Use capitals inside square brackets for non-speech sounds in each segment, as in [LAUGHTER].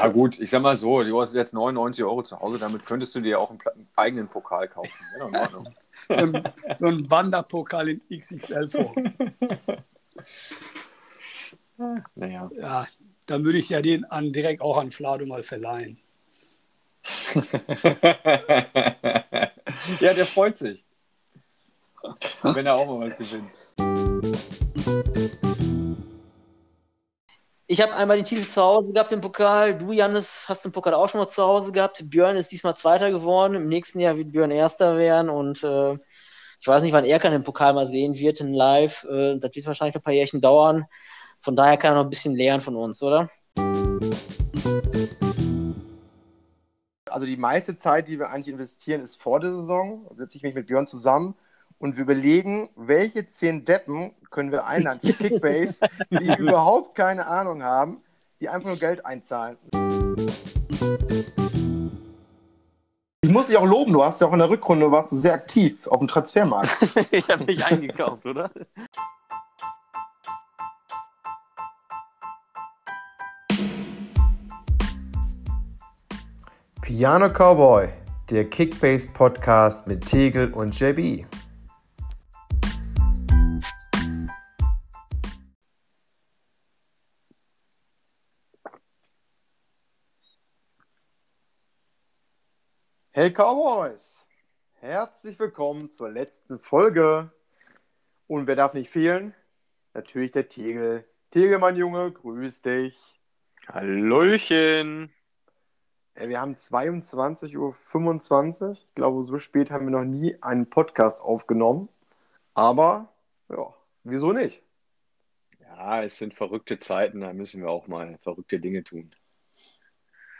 Ja, gut, ich sag mal so, du hast jetzt 99 Euro zu Hause, damit könntest du dir auch einen, einen eigenen Pokal kaufen. Ja, in Ordnung. so, ein, so ein Wanderpokal in XXL-Form. Naja. Ja, dann würde ich ja den an, direkt auch an Flado mal verleihen. [LAUGHS] ja, der freut sich. Wenn er auch mal was gewinnt. Ich habe einmal den Titel zu Hause gehabt, den Pokal. Du, Jannis, hast den Pokal auch schon mal zu Hause gehabt. Björn ist diesmal Zweiter geworden. Im nächsten Jahr wird Björn Erster werden. Und äh, ich weiß nicht, wann er kann den Pokal mal sehen wird in Live. Äh, das wird wahrscheinlich ein paar Jährchen dauern. Von daher kann er noch ein bisschen lernen von uns, oder? Also die meiste Zeit, die wir eigentlich investieren, ist vor der Saison. Da setze ich mich mit Björn zusammen und wir überlegen, welche zehn Deppen können wir einladen für Kickbase, die [LAUGHS] überhaupt keine Ahnung haben, die einfach nur Geld einzahlen. Ich muss dich auch loben, du hast ja auch in der Rückrunde warst du sehr aktiv auf dem Transfermarkt. [LAUGHS] ich habe mich eingekauft, oder? Piano Cowboy, der Kickbase Podcast mit Tegel und JB. Hey Cowboys, herzlich willkommen zur letzten Folge. Und wer darf nicht fehlen? Natürlich der Tegel. Tegel, mein Junge, grüß dich. Hallöchen. Ja, wir haben 22.25 Uhr. Ich glaube, so spät haben wir noch nie einen Podcast aufgenommen. Aber, ja, wieso nicht? Ja, es sind verrückte Zeiten, da müssen wir auch mal verrückte Dinge tun.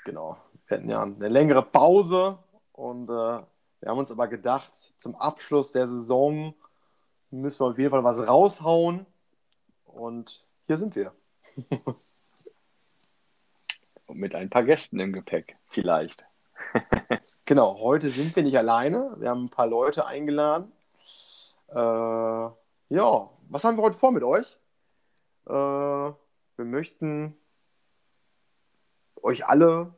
Genau. Wir hatten ja eine längere Pause und äh, wir haben uns aber gedacht, zum Abschluss der Saison müssen wir auf jeden Fall was raushauen. Und hier sind wir. [LAUGHS] Und mit ein paar Gästen im Gepäck, vielleicht. [LAUGHS] genau, heute sind wir nicht alleine. Wir haben ein paar Leute eingeladen. Äh, ja, was haben wir heute vor mit euch? Äh, wir möchten euch alle,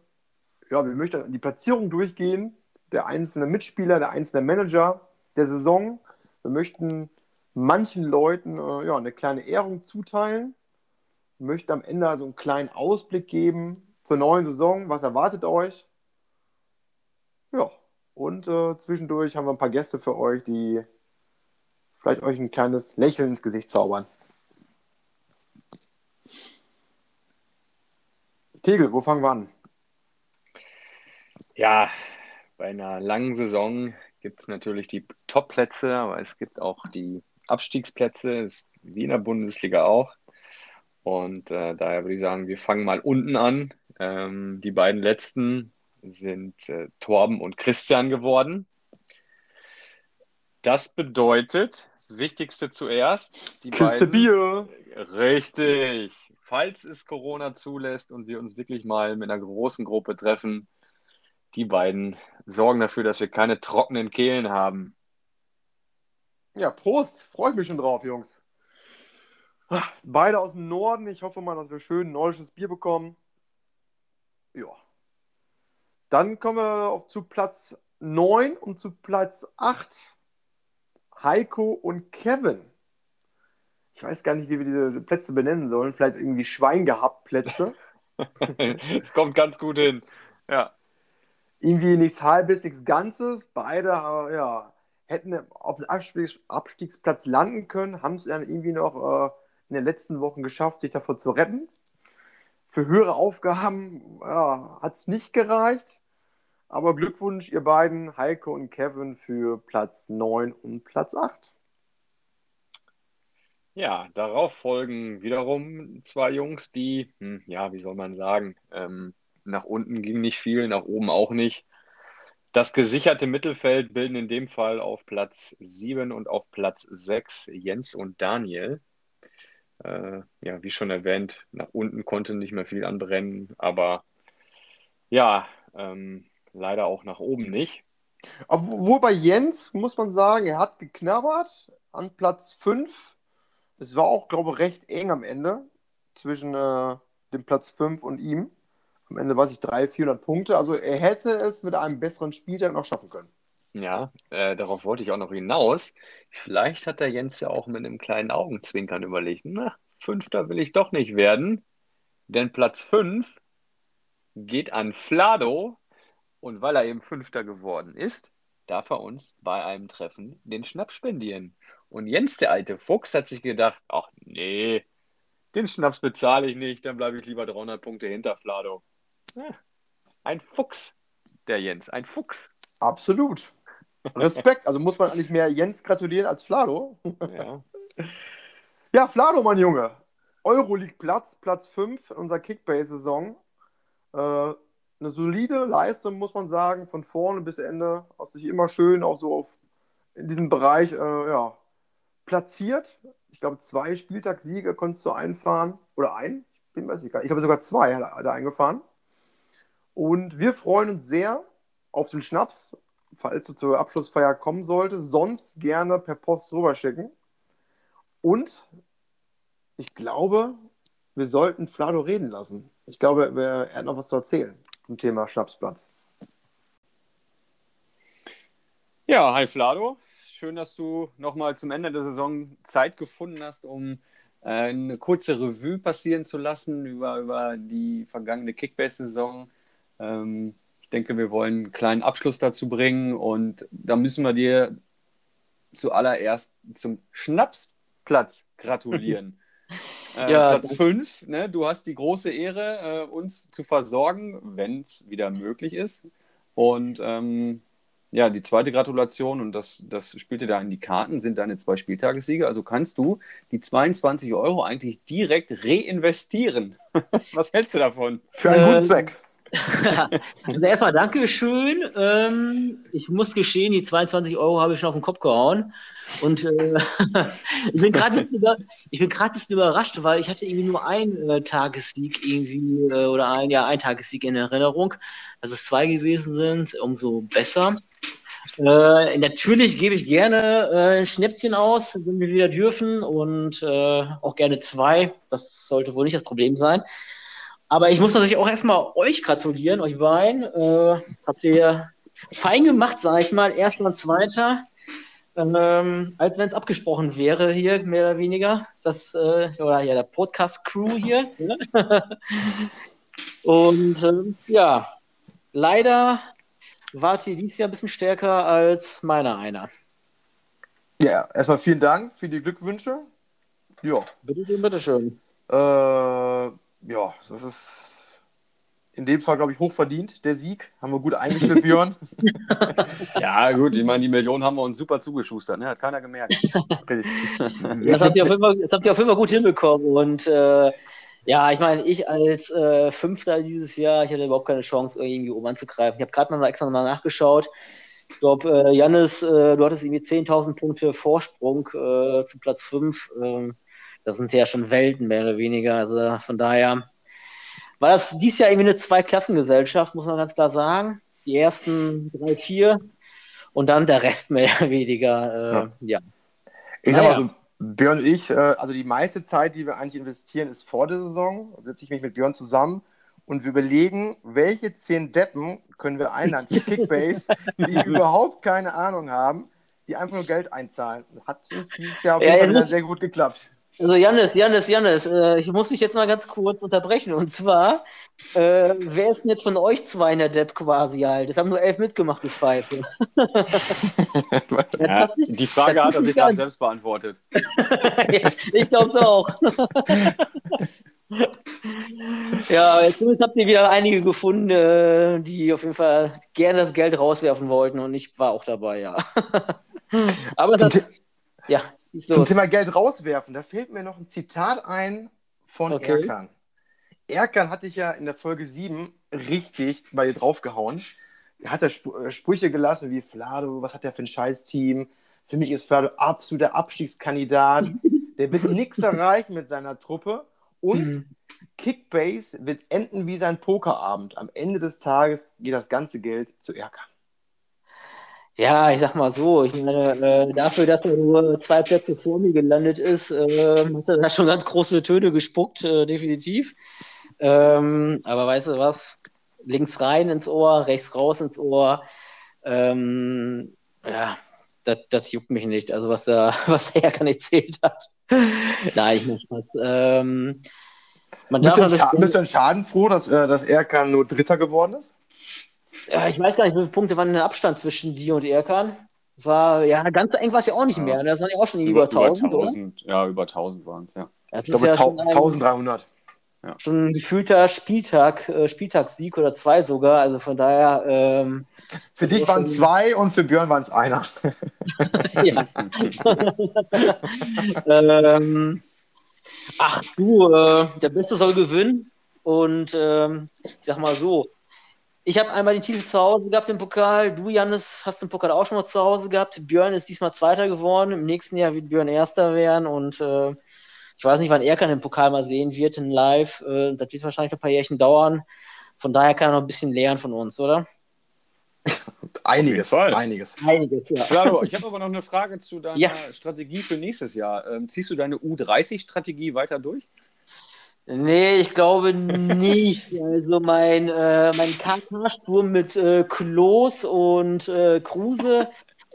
ja, wir möchten die Platzierung durchgehen, der einzelne Mitspieler, der einzelne Manager der Saison. Wir möchten manchen Leuten äh, ja, eine kleine Ehrung zuteilen. Wir möchten am Ende also einen kleinen Ausblick geben zur neuen Saison. Was erwartet euch? Ja, und äh, zwischendurch haben wir ein paar Gäste für euch, die vielleicht euch ein kleines Lächeln ins Gesicht zaubern. Tegel, wo fangen wir an? Ja, bei einer langen Saison gibt es natürlich die Top-Plätze, aber es gibt auch die Abstiegsplätze, ist wie in der Bundesliga auch. Und äh, daher würde ich sagen, wir fangen mal unten an. Ähm, die beiden letzten sind äh, Torben und Christian geworden. Das bedeutet, das Wichtigste zuerst, die Kiste Bier. Richtig. Falls es Corona zulässt und wir uns wirklich mal mit einer großen Gruppe treffen, die beiden sorgen dafür, dass wir keine trockenen Kehlen haben. Ja, Prost. Freue ich mich schon drauf, Jungs. Ah, Beide aus dem Norden. Ich hoffe mal, dass wir schön nordisches Bier bekommen. Ja. Dann kommen wir auf, zu Platz 9 und zu Platz 8. Heiko und Kevin. Ich weiß gar nicht, wie wir diese Plätze benennen sollen. Vielleicht irgendwie Schwein gehabt Plätze. [LAUGHS] [LAUGHS] Es kommt ganz gut hin. Ja. Irgendwie nichts Halbes, nichts Ganzes. Beide äh, ja, hätten auf dem Abstiegs Abstiegsplatz landen können, haben es dann irgendwie noch äh, in den letzten Wochen geschafft, sich davor zu retten. Für höhere Aufgaben ja, hat es nicht gereicht. Aber Glückwunsch, ihr beiden, Heiko und Kevin, für Platz 9 und Platz 8. Ja, darauf folgen wiederum zwei Jungs, die, hm, ja, wie soll man sagen, ähm, nach unten ging nicht viel, nach oben auch nicht. Das gesicherte Mittelfeld bilden in dem Fall auf Platz 7 und auf Platz 6 Jens und Daniel. Äh, ja, wie schon erwähnt, nach unten konnte nicht mehr viel anbrennen, aber ja, ähm, leider auch nach oben nicht. Obwohl bei Jens, muss man sagen, er hat geknabbert an Platz 5. Es war auch, glaube ich, recht eng am Ende zwischen äh, dem Platz 5 und ihm. Am Ende weiß ich 300, 400 Punkte. Also er hätte es mit einem besseren Spieltag noch schaffen können. Ja, äh, darauf wollte ich auch noch hinaus. Vielleicht hat der Jens ja auch mit einem kleinen Augenzwinkern überlegt, na, Fünfter will ich doch nicht werden, denn Platz 5 geht an Flado und weil er eben Fünfter geworden ist, darf er uns bei einem Treffen den Schnaps spendieren. Und Jens, der alte Fuchs, hat sich gedacht, ach nee, den Schnaps bezahle ich nicht, dann bleibe ich lieber 300 Punkte hinter Flado. Ja, ein Fuchs, der Jens, ein Fuchs. Absolut. Respekt. Also muss man eigentlich mehr Jens gratulieren als Flado. Ja. Ja, Flado, mein Junge. Euroleague-Platz, Platz 5 in unserer Kickbase-Saison. Äh, eine solide Leistung, muss man sagen, von vorne bis Ende. Hast dich immer schön auch so auf, in diesem Bereich äh, ja, platziert. Ich glaube, zwei Spieltagssiege konntest du einfahren. Oder ein? Ich bin mir sicher. Ich glaube, sogar zwei hat er eingefahren. Und wir freuen uns sehr auf den Schnaps, falls du zur Abschlussfeier kommen solltest. Sonst gerne per Post rüberschicken. Und ich glaube, wir sollten Flado reden lassen. Ich glaube, er hat noch was zu erzählen zum Thema Schnapsplatz. Ja, hi Flado. Schön, dass du nochmal zum Ende der Saison Zeit gefunden hast, um äh, eine kurze Revue passieren zu lassen über, über die vergangene Kickbase-Saison. Ähm, ich denke, wir wollen einen kleinen Abschluss dazu bringen und da müssen wir dir zuallererst zum Schnapsplatz gratulieren. [LAUGHS] Äh, Ja, Platz danke. 5, ne? du hast die große Ehre, äh, uns zu versorgen, wenn es wieder möglich ist. Und ähm, ja, die zweite Gratulation, und das, das spielte da in die Karten, sind deine zwei Spieltagessiege. Also kannst du die 22 Euro eigentlich direkt reinvestieren. [LAUGHS] Was hältst du davon? Für einen Ähm, guten Zweck. Also erstmal Dankeschön. Ähm, ich muss gestehen, die 22 Euro habe ich schon auf den Kopf gehauen. Und äh, [LAUGHS] ich bin gerade ein ein bisschen überrascht, weil ich hatte irgendwie nur einen äh, Tagessieg irgendwie äh, oder ein, ja, ein Tagessieg in Erinnerung. Dass es zwei gewesen sind, umso besser. Äh, natürlich gebe ich gerne äh, ein Schnäppchen aus, wenn wir wieder dürfen und äh, auch gerne zwei. Das sollte wohl nicht das Problem sein. Aber ich muss natürlich auch erstmal euch gratulieren, euch beiden. Äh, das habt ihr fein gemacht, sage ich mal. Und zweiter. Ähm, als wenn es abgesprochen wäre hier, mehr oder weniger. Das, äh, oder ja, der Podcast-Crew hier. [LAUGHS] Und ähm, ja, leider wart ihr dieses Jahr ein bisschen stärker als meiner einer. Ja, erstmal vielen Dank für die Glückwünsche. Ja, Bitteschön, bitteschön. äh, ja, das ist in dem Fall, glaube ich, hochverdient, der Sieg. Haben wir gut eingestellt, Björn. [LAUGHS] Ja, gut, ich meine, die Millionen haben wir uns super zugeschustert, ne? hat keiner gemerkt. Richtig. [LAUGHS] Das habt ihr auf jeden Fall, das habt ihr auf jeden Fall gut hinbekommen. Und äh, ja, ich meine, ich als äh, Fünfter dieses Jahr, ich hatte überhaupt keine Chance, irgendwie oben anzugreifen. Ich habe gerade mal extra mal nachgeschaut. Ich glaube, äh, Jannis, äh, du hattest irgendwie 10.000 Punkte Vorsprung äh, zu Platz 5. Ähm, das sind ja schon Welten, mehr oder weniger. Also von daher war das dies Jahr irgendwie eine Zweiklassengesellschaft, muss man ganz klar sagen. Die ersten drei, vier und dann der Rest [LAUGHS] mehr oder weniger. Äh, ja. Ich sag mal so, Björn und ich, äh, also die meiste Zeit, die wir eigentlich investieren, ist vor der Saison. Da setze ich mich mit Björn zusammen und wir überlegen, welche zehn Deppen können wir einladen für Kickbase, [LAUGHS] die überhaupt keine Ahnung haben, die einfach nur Geld einzahlen. Hat uns dieses Jahr auf Ja, jeden ihr Fall sehr gut geklappt. Also Jannis, Jannis, Jannis, äh, ich muss dich jetzt mal ganz kurz unterbrechen. Und zwar, äh, wer ist denn jetzt von euch zwei in der Depp quasi halt? Es haben nur elf mitgemacht, du Pfeife. Ja, die Frage hat er sich gerade selbst beantwortet. [LAUGHS] ich glaube es auch. ja, jetzt zumindest habt ihr wieder einige gefunden, äh, die auf jeden Fall gerne das Geld rauswerfen wollten und ich war auch dabei, ja. [LAUGHS] Aber das, ja, Zum. Thema Geld rauswerfen, da fällt mir noch ein Zitat ein von Okay. Erkan. Erkan hatte ich ja in der Folge 7 richtig bei dir draufgehauen. Er hat da Sp äh, Sprüche gelassen wie Flado, was hat der für ein Scheiß-Team? Für mich ist Flado absoluter Abstiegskandidat. [LAUGHS] Der wird nichts erreichen mit seiner Truppe. Und Mhm. Kickbase wird enden wie sein Pokerabend. Am Ende des Tages geht das ganze Geld zu Erkan. Ja, ich sag mal so, ich meine, äh, dafür, dass er nur zwei Plätze vor mir gelandet ist, äh, hat er da schon ganz große Töne gespuckt, äh, definitiv. Ähm, aber weißt du was? Links rein ins Ohr, rechts raus ins Ohr. Ähm, ja, das juckt mich nicht. Also was er, [LAUGHS] was er ja erzählt hat. Nein, ich muss was. Ähm, man bist, du Scha bist du schadenfroh, dass, äh, dass Erkan nur Dritter geworden ist? Ja, ich weiß gar nicht, wie viele Punkte waren der Abstand zwischen dir und Erkan? Es war, ja, ganz so eng war es ja auch nicht mehr. Das waren ja auch schon über, über 1000, über 1000 oder? Ja, über 1000 waren es, ja. ich glaube, ja 1300. Ja. Schon ein gefühlter Spieltag, äh, Spieltagssieg oder zwei sogar. Also von daher. Ähm, für dich waren es zwei und für Björn waren es einer. [LAUGHS] [LAUGHS] ja. ähm, ach du, äh, der Beste soll gewinnen. Und ähm, ich sag mal so, ich habe einmal den Titel zu Hause gehabt im Pokal. Du, Janis, hast den Pokal auch schon mal zu Hause gehabt. Björn ist diesmal Zweiter geworden. Im nächsten Jahr wird Björn Erster werden. Und äh, ich weiß nicht, wann er kann den Pokal mal sehen wird in Live. Äh, das wird wahrscheinlich ein paar Jährchen dauern. Von daher kann er noch ein bisschen lernen von uns, oder? Einiges, einiges. Einiges, ja. Flaro, [LAUGHS] ich habe aber noch eine Frage zu deiner ja. Strategie für nächstes Jahr. Ähm, ziehst du deine U30-Strategie weiter durch? Nee, ich glaube nicht. [LAUGHS] Also mein, äh, mein KK-Sturm mit äh, Klos und äh, Kruse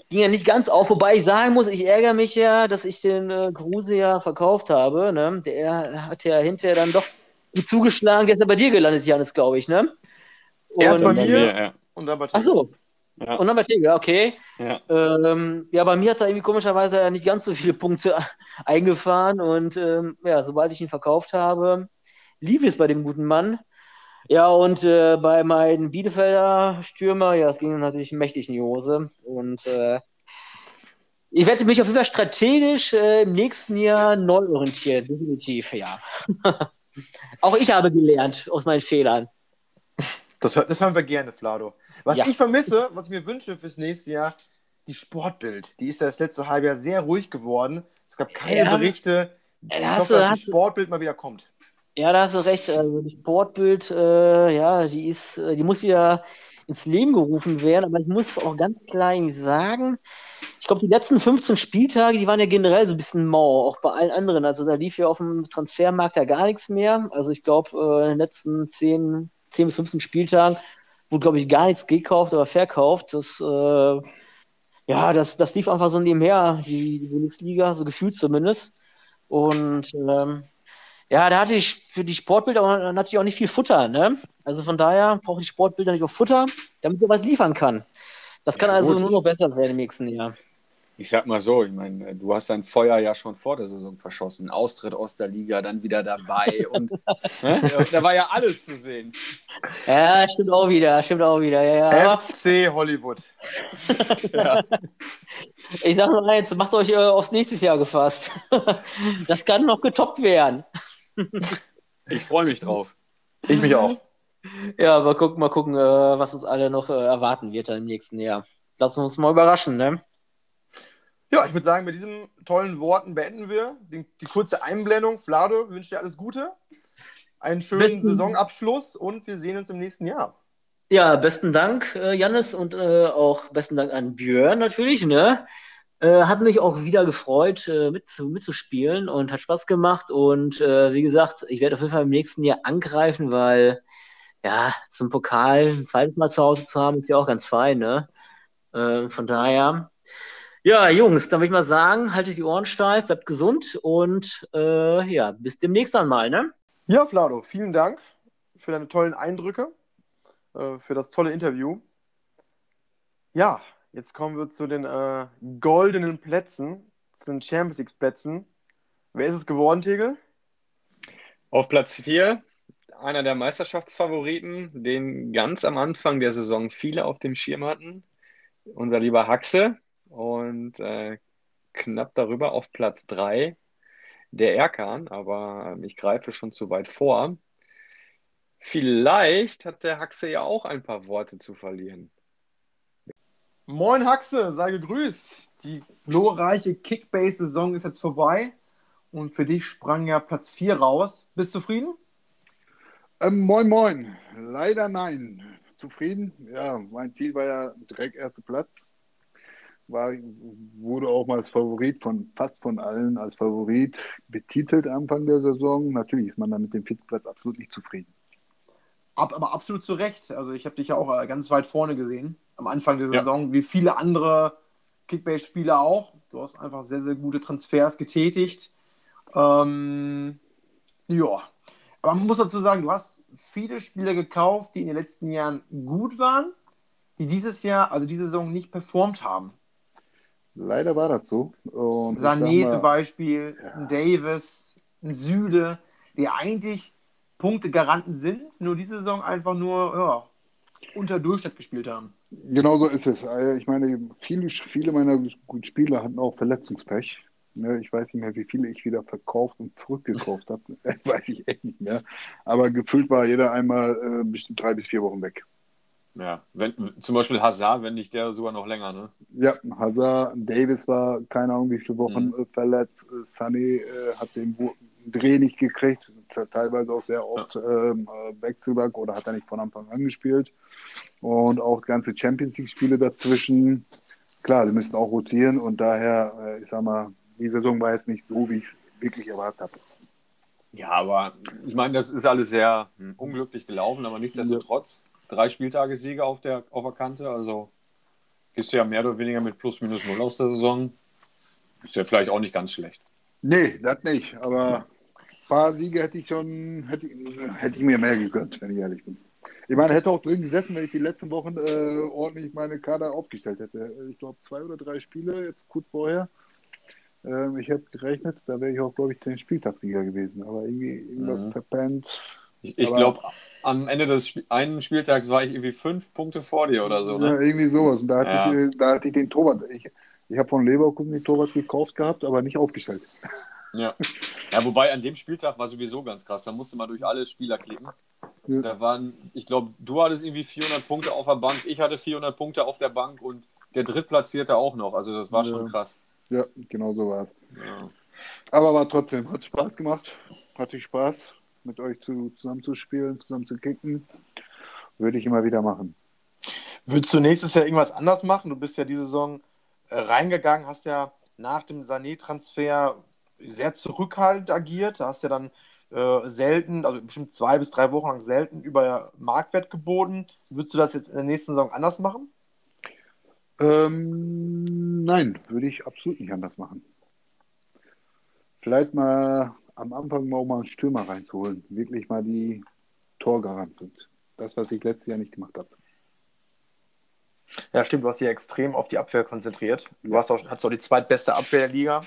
ging ja nicht ganz auf, wobei ich sagen muss, ich ärgere mich ja, dass ich den äh, Kruse ja verkauft habe. Ne? Der hat ja hinterher dann doch gut zugeschlagen. Der ist ja bei dir gelandet, Janis, glaube ich, ne? Und, Erst bei mir ja. und dann bei Ach so. Ja. Und dann bei Tegel, okay. Ja. Ähm, ja, bei mir hat er irgendwie komischerweise ja nicht ganz so viele Punkte [LAUGHS] eingefahren und ähm, ja, sobald ich ihn verkauft habe, lief es bei dem guten Mann. Ja, und äh, bei meinen Bielefelder Stürmer, ja, es ging natürlich mächtig in die Hose. Und äh, ich werde mich auf jeden Fall strategisch äh, im nächsten Jahr neu orientieren, definitiv, ja. [LAUGHS] Auch ich habe gelernt aus meinen Fehlern. Das, das hören wir gerne, Flado. Was ja. ich vermisse, was ich mir wünsche fürs nächste Jahr, die Sportbild. Die ist ja das letzte halbe Jahr sehr ruhig geworden. Es gab keine ja. Berichte. Ich ja, hoffe, dass die Sportbild mal wieder kommt. Ja, da hast du recht. Also das Sportbild, äh, ja, die ist, äh, die muss wieder ins Leben gerufen werden. Aber ich muss auch ganz klar sagen, ich glaube, die letzten 15 Spieltage, die waren ja generell so ein bisschen mau, auch bei allen anderen. Also da lief ja auf dem Transfermarkt ja gar nichts mehr. Also ich glaube, äh, in den letzten 10, 10 bis 15 Spieltagen wurde, glaube ich, gar nichts gekauft oder verkauft. Das, äh, ja, das, das lief einfach so nebenher, die, die Bundesliga, so gefühlt zumindest. Und ähm, ja, da hatte ich für die Sportbilder natürlich auch nicht viel Futter, ne? Also von daher brauche ich Sportbilder nicht auch Futter, damit er was liefern kann. Das kann ja, also nur noch besser werden im nächsten Jahr ich sag mal so, ich meine, du hast dein Feuer ja schon vor der Saison verschossen. Austritt aus der Liga, dann wieder dabei [LAUGHS] und ne? da war ja alles zu sehen. Ja, stimmt auch wieder, stimmt auch wieder. Ja, ja. FC Hollywood. [LAUGHS] ja. Ich sag mal eins, macht euch äh, aufs nächste Jahr gefasst. [LAUGHS] das kann noch getoppt werden. ich freue mich drauf. Ich mich auch. Ja, aber gucken, mal gucken, äh, was uns alle noch äh, erwarten wird dann im nächsten Jahr. Lassen wir uns mal überraschen, ne? Ja, ich würde sagen, mit diesen tollen Worten beenden wir die, die kurze Einblendung. Flado, wir wünschen dir alles Gute, einen schönen besten, Saisonabschluss und wir sehen uns im nächsten Jahr. Ja, besten Dank, äh, Jannis, und äh, auch besten Dank an Björn natürlich. Ne? Äh, hat mich auch wieder gefreut, äh, mit, mitzuspielen und hat Spaß gemacht. Und äh, wie gesagt, ich werde auf jeden Fall im nächsten Jahr angreifen, weil ja, zum Pokal ein zweites Mal zu Hause zu haben, ist ja auch ganz fein. Ne? Äh, von daher ja, Jungs, dann würde ich mal sagen, haltet die Ohren steif, bleibt gesund und äh, ja, bis demnächst einmal, ne? Ja, Flado, vielen Dank für deine tollen Eindrücke, äh, für das tolle Interview. Ja, jetzt kommen wir zu den äh, goldenen Plätzen, zu den Champions League Plätzen. Wer ist es geworden, Tegel? Auf Platz 4 einer der Meisterschaftsfavoriten, den ganz am Anfang der Saison viele auf dem Schirm hatten. Unser lieber Haxe, und äh, knapp darüber auf Platz 3 der Erkan, aber ich greife schon zu weit vor. Vielleicht hat der Haxe ja auch ein paar Worte zu verlieren. Moin Haxe, sei gegrüßt. Die glorreiche Kickbase-Saison ist jetzt vorbei und für dich sprang ja Platz 4 raus. Bist du zufrieden? Ähm, moin, moin. Leider nein. Zufrieden? Ja, mein Ziel war ja direkt erster Platz. War, wurde auch mal als Favorit von fast von allen als Favorit betitelt Anfang der Saison. Natürlich ist man dann mit dem vierten Platz absolut nicht zufrieden. Ab, aber absolut zu Recht. Also ich habe dich ja auch äh, ganz weit vorne gesehen am Anfang der Ja. Saison, wie viele andere Kickbase-Spieler auch. Du hast einfach sehr, sehr gute Transfers getätigt. Ähm, ja. Aber man muss dazu sagen, du hast viele Spieler gekauft, die in den letzten Jahren gut waren, die dieses Jahr, also diese Saison nicht performt haben. Leider war das so. Und Sané mal, zum Beispiel, Ja. Davis, Süle, die eigentlich Punktegaranten sind, nur diese Saison einfach nur ja, unter Durchschnitt gespielt haben. Genau so ist es. Also Ich meine, viele, viele meiner guten Spieler hatten auch Verletzungspech. Ne, Ich weiß nicht mehr, wie viele ich wieder verkauft und zurückgekauft habe. [LAUGHS] weiß ich echt nicht mehr. Aber gefühlt war jeder einmal äh, bestimmt drei bis vier Wochen weg. Ja, wenn, zum Beispiel Hazard, wenn nicht der sogar noch länger, ne? Ja, Hazard, Davis war keine Ahnung wie viele Wochen Mhm. verletzt. Äh, Sané äh, hat den Dreh nicht gekriegt, teilweise auch sehr oft ähm, äh, Wechselback oder hat er nicht von Anfang an gespielt. Und auch ganze Champions League-Spiele dazwischen. Klar, die müssten auch rotieren und daher, äh, ich sag mal, die Saison war jetzt nicht so, wie ich es wirklich erwartet habe. Ja, aber ich meine, das ist alles sehr hm, unglücklich gelaufen, aber nichtsdestotrotz drei Spieltage Siege auf der, auf der Kante, also gehst du ja mehr oder weniger mit plus minus null aus der Saison. Ist ja vielleicht auch nicht ganz schlecht. Nee, das nicht, aber ein paar Siege hätte ich schon, hätte, hätte ich mir mehr gegönnt, wenn ich ehrlich bin. Ich meine, hätte auch drin gesessen, wenn ich die letzten Wochen äh, ordentlich meine Kader aufgestellt hätte. Ich glaube, zwei oder drei Spiele jetzt kurz vorher. Ähm, ich habe gerechnet, da wäre ich auch, glaube ich, den Spieltagssieger gewesen. Aber irgendwie irgendwas Mhm. verpennt. Ich, ich glaube, am Ende des Sp einen Spieltags war ich irgendwie fünf Punkte vor dir oder so. Ja, Ne? irgendwie sowas. Und da hatte, Ja. ich, da hatte ich den Torwart. Ich, ich habe von Leverkusen den Torwart gekauft gehabt, aber nicht aufgestellt. Ja. ja, wobei an dem Spieltag war sowieso ganz krass. Da musste man durch alle Spieler klicken. Ja. Da waren, ich glaube, du hattest irgendwie 400 Punkte auf der Bank, ich hatte 400 Punkte auf der Bank und der Drittplatzierte auch noch. Also das war Ja. schon krass. Ja, genau so war es. Ja. Aber war trotzdem, hat Spaß gemacht. Hatte ich Spaß, mit euch zu, zusammen zu spielen, zusammen zu kicken. Würde ich immer wieder machen. Würdest du nächstes Jahr irgendwas anders machen? Du bist ja diese Saison äh, reingegangen, hast ja nach dem Sané-Transfer sehr zurückhaltend agiert. Hast ja dann äh, selten, also bestimmt zwei bis drei Wochen lang selten über Marktwert geboten. Würdest du das jetzt in der nächsten Saison anders machen? Ähm, nein, würde ich absolut nicht anders machen. Vielleicht mal am Anfang mal, auch mal einen Stürmer reinzuholen. Wirklich mal die Torgarant sind. Das, was ich letztes Jahr nicht gemacht habe. Ja, stimmt. Du hast dich ja extrem auf die Abwehr konzentriert. Du Ja. hast auch, hast auch die zweitbeste Abwehr der Liga.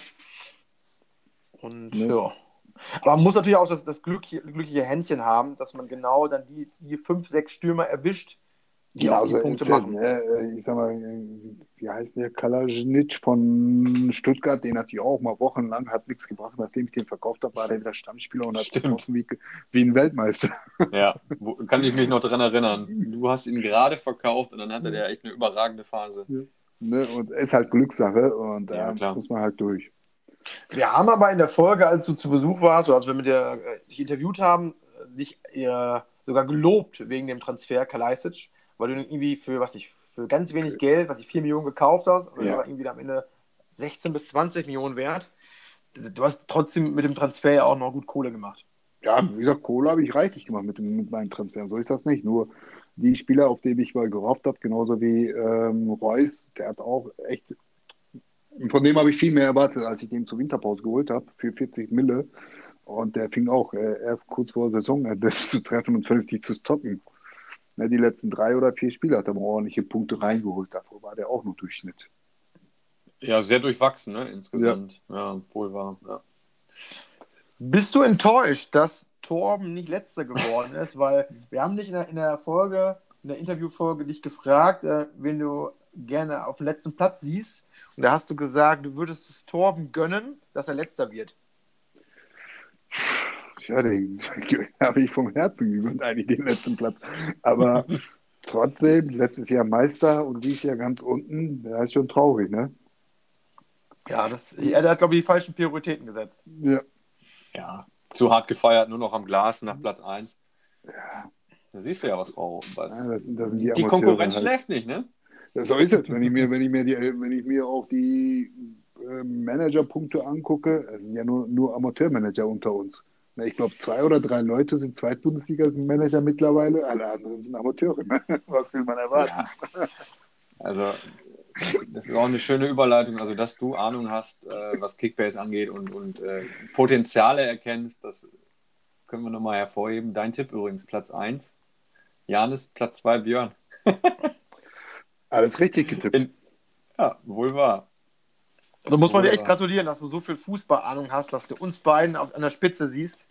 Und Ne? ja. Aber man muss natürlich auch das, das glückliche, glückliche Händchen haben, dass man genau dann die, die fünf, sechs Stürmer erwischt, die auch die so Punkte machen. ne? Ich sag mal, wie heißt der Kalajnic von Stuttgart, den hatte ich auch mal wochenlang, hat nichts gebracht. Nachdem ich den verkauft habe, war der wieder Stammspieler und hat getroffen wie, wie ein Weltmeister. [LAUGHS] Ja, wo, kann ich mich noch dran erinnern. Du hast ihn gerade verkauft und dann hatte der echt eine überragende Phase. Ne? Und ist halt Glückssache und da Ja, klar. muss man halt durch. Wir haben aber in der Folge, als du zu Besuch warst, oder als wir mit dir äh, dich interviewt haben, äh, dich äh, sogar gelobt wegen dem Transfer Kalajdzic, weil du irgendwie für, was ich, für ganz wenig Geld, was ich 4 Millionen gekauft hast, aber Ja. der war irgendwie am Ende 16 bis 20 Millionen wert. Du hast trotzdem mit dem Transfer ja auch noch gut Kohle gemacht. Ja, wie gesagt, Kohle habe ich reichlich gemacht mit, dem, mit meinen Transfers. So ist das nicht. Nur die Spieler, auf die ich mal gehofft habe, genauso wie ähm, Reus, der hat auch echt. Von dem habe ich viel mehr erwartet, als ich den zur Winterpause geholt habe, für 40 Mille. Und der fing auch äh, erst kurz vor Saisonende [LAUGHS] zu treffen und vernünftig zu stocken. Ne, die letzten drei oder vier Spiele hat er mal ordentliche Punkte reingeholt. Davor war der auch noch Durchschnitt. Ja, sehr durchwachsen, ne, insgesamt. Ja, wohl war. Ja. Bist du enttäuscht, dass Torben nicht letzter geworden ist? Weil wir haben dich in der, in der Folge, in der Interviewfolge dich gefragt, äh, wen du gerne auf dem letzten Platz siehst. Und da hast du gesagt, du würdest es Torben gönnen, dass er letzter wird. Ja, den [LAUGHS] habe ich vom Herzen gegönnt, eigentlich den letzten Platz. Aber [LAUGHS] trotzdem, letztes Jahr Meister und dieses Jahr ganz unten, das ist schon traurig, ne? Ja, das, er hat, glaube ich, die falschen Prioritäten gesetzt. Ja. ja, zu hart gefeiert, nur noch am Glas nach Platz 1. Da siehst du ja, was Frau was. Ja, das, das sind die, Die Konkurrenz halt. schläft nicht, ne? So ist es. Wenn ich mir, wenn ich mir, die, wenn ich mir auch die äh, Managerpunkte angucke, es sind ja nur, nur Amateurmanager unter uns. Na, Ich glaube, zwei oder drei Leute sind Zweitbundesliga-Manager mittlerweile, alle anderen sind Amateure. [LAUGHS] Was will man erwarten? Ja. Also, das ist auch eine schöne Überleitung. Also, dass du Ahnung hast, äh, was Kickbase angeht und, und äh, Potenziale erkennst, das können wir nochmal hervorheben. Dein Tipp übrigens, Platz 1. Janis, Platz 2, Björn. [LAUGHS] Alles richtig getippt. In, ja, wohl wahr. Also muss man dir echt gratulieren, dass du so viel Fußballahnung hast, dass du uns beiden auf, an der Spitze siehst.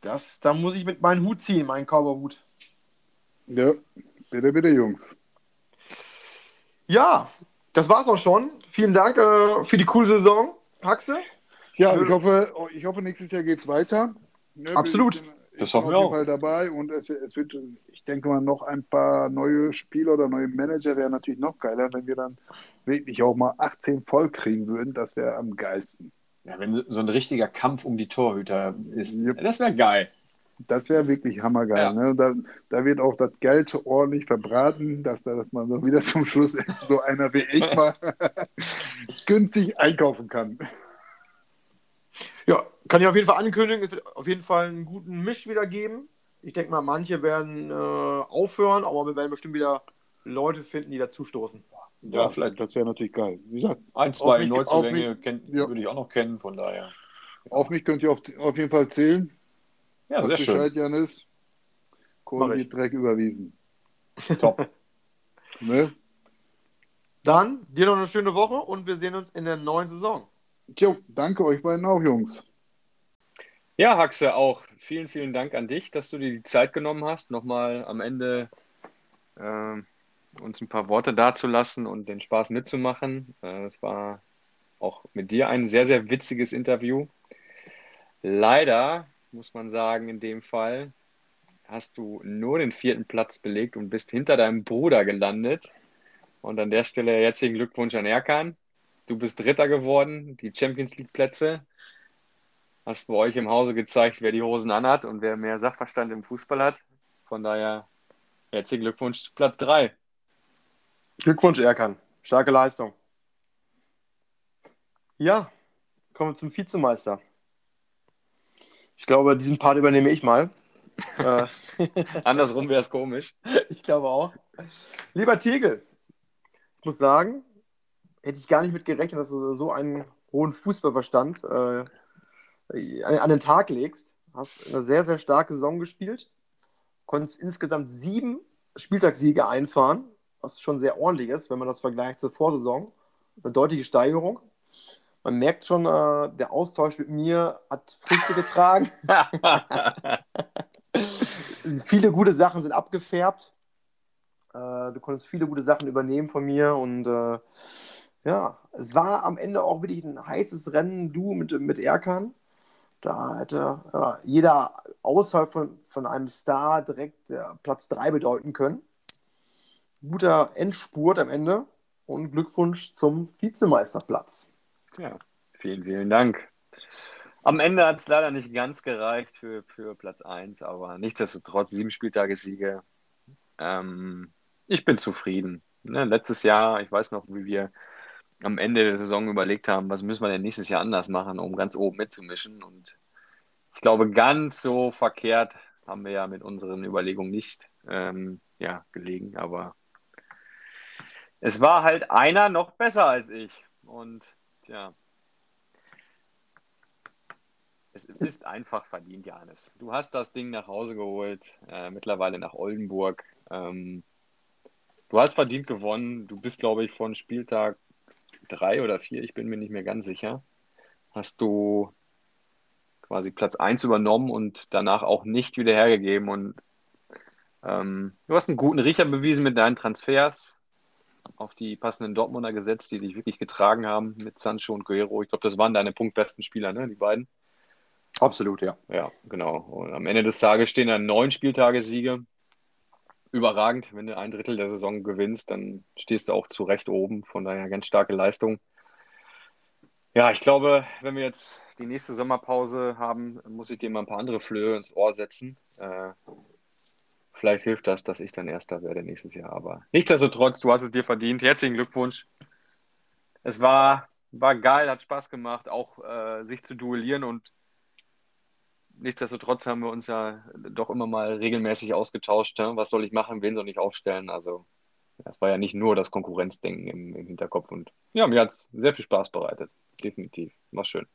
Das, da muss ich mit meinem Hut ziehen, meinen Cowboy-Hut. Ja, bitte, bitte, Jungs. Ja, das war's auch schon. Vielen Dank äh, für die coole Saison, Haxe. Ja, ich hoffe, ich hoffe, nächstes Jahr geht's weiter. Ne, Absolut. Ich Das bin hoffen wir auf jeden auch. Fall dabei und es, es wird, ich denke mal, noch ein paar neue Spieler oder neue Manager wäre natürlich noch geiler, wenn wir dann wirklich auch mal 18 voll kriegen würden. Das wäre am geilsten. Ja, wenn so- so ein richtiger Kampf um die Torhüter ist, Yep. das wäre geil. Das wäre wirklich hammergeil. Ja. Ne? Da, da wird auch das Geld ordentlich verbraten, dass, da, dass man so wieder zum Schluss [LAUGHS] so einer wie ich mal [LAUGHS] günstig einkaufen kann. Ja, kann ich auf jeden Fall ankündigen, es wird auf jeden Fall einen guten Misch wieder geben. Ich denke mal, manche werden äh, aufhören, aber wir werden bestimmt wieder Leute finden, die dazustoßen. Ja, vielleicht Das wäre natürlich geil. Wie gesagt, ein, zwei mich- Neuzugänge ja. würde ich auch noch kennen, von daher. auf mich könnt ihr auf, auf jeden Fall zählen. Ja, sehr Weißt schön. Bescheid, Janis. Kohle ich. wird Dreck überwiesen. [LAUGHS] Top. Ne? Dann dir noch eine schöne Woche und wir sehen uns in der neuen Saison. Jo, danke euch beiden auch, Jungs. Ja, Haxe, auch vielen, vielen Dank an dich, dass du dir die Zeit genommen hast, nochmal am Ende ähm, uns ein paar Worte dazulassen und den Spaß mitzumachen. Äh, Es war auch mit dir ein sehr, sehr witziges Interview. Leider muss man sagen, in dem Fall hast du nur den vierten Platz belegt und bist hinter deinem Bruder gelandet. Und an der Stelle herzlichen Glückwunsch an Erkan. Du bist Dritter geworden, die Champions League Plätze hast bei euch im Hause gezeigt, wer die Hosen anhat und wer mehr Sachverstand im Fußball hat. Von daher herzlichen Glückwunsch zu Platz 3. Glückwunsch, Erkan. Starke Leistung. Ja, kommen wir zum Vizemeister. Ich glaube, diesen Part übernehme ich mal. [LAUGHS] äh, Andersrum wäre es komisch. [LAUGHS] ich glaube auch. Lieber Tegel, ich muss sagen, hätte ich gar nicht mit gerechnet, dass du so einen hohen Fußballverstand äh, an den Tag legst. Hast eine sehr, sehr starke Saison gespielt. Konntest insgesamt sieben Spieltagssiege einfahren, was schon sehr ordentlich ist, wenn man das vergleicht zur Vorsaison. Eine deutliche Steigerung. Man merkt schon, äh, der Austausch mit mir hat Früchte getragen. [LAUGHS] viele gute Sachen sind abgefärbt. Äh, du konntest viele gute Sachen übernehmen von mir und äh, ja, es war am Ende auch wirklich ein heißes Rennen, du mit, mit Erkan. Da hätte ja, jeder außerhalb von, von einem Star direkt äh, Platz 3 bedeuten können. Guter Endspurt am Ende und Glückwunsch zum Vizemeisterplatz. Ja, vielen, vielen Dank. Am Ende hat es leider nicht ganz gereicht für, für Platz 1, aber nichtsdestotrotz sieben Spieltage Siege. Ähm, ich bin zufrieden. Ne, letztes Jahr, ich weiß noch, wie wir am Ende der Saison überlegt haben, was müssen wir denn nächstes Jahr anders machen, um ganz oben mitzumischen. Und ich glaube, ganz so verkehrt haben wir ja mit unseren Überlegungen nicht ähm, ja, gelegen. Aber es war halt einer noch besser als ich. Und tja, es ist einfach verdient, Janis. Du hast das Ding nach Hause geholt, äh, mittlerweile nach Oldenburg. Ähm, du hast verdient gewonnen. Du bist, glaube ich, von Spieltag drei oder vier, ich bin mir nicht mehr ganz sicher, hast du quasi Platz 1 übernommen und danach auch nicht wieder hergegeben. Und ähm, du hast einen guten Riecher bewiesen mit deinen Transfers, auf die passenden Dortmunder gesetzt, die dich wirklich getragen haben mit Sancho und Guerrero. Ich glaube, das waren deine punktbesten Spieler, ne, die beiden. Absolut, ja. Ja, genau. Und am Ende des Tages stehen dann neun Spieltage Siege. Überragend, wenn du ein Drittel der Saison gewinnst, dann stehst du auch zu Recht oben. Von daher ganz starke Leistung. Ja, ich glaube, wenn wir jetzt die nächste Sommerpause haben, muss ich dir mal ein paar andere Flöhe ins Ohr setzen. Äh, vielleicht hilft das, dass ich dann Erster werde nächstes Jahr. Aber nichtsdestotrotz, du hast es dir verdient. Herzlichen Glückwunsch. Es war, war geil, hat Spaß gemacht, auch äh, sich zu duellieren und nichtsdestotrotz haben wir uns ja doch immer mal regelmäßig ausgetauscht. Ne? Was soll ich machen, wen soll ich aufstellen? Also, es war ja nicht nur das Konkurrenzdenken im, im Hinterkopf. Und ja, mir hat es sehr viel Spaß bereitet. Definitiv. War schön.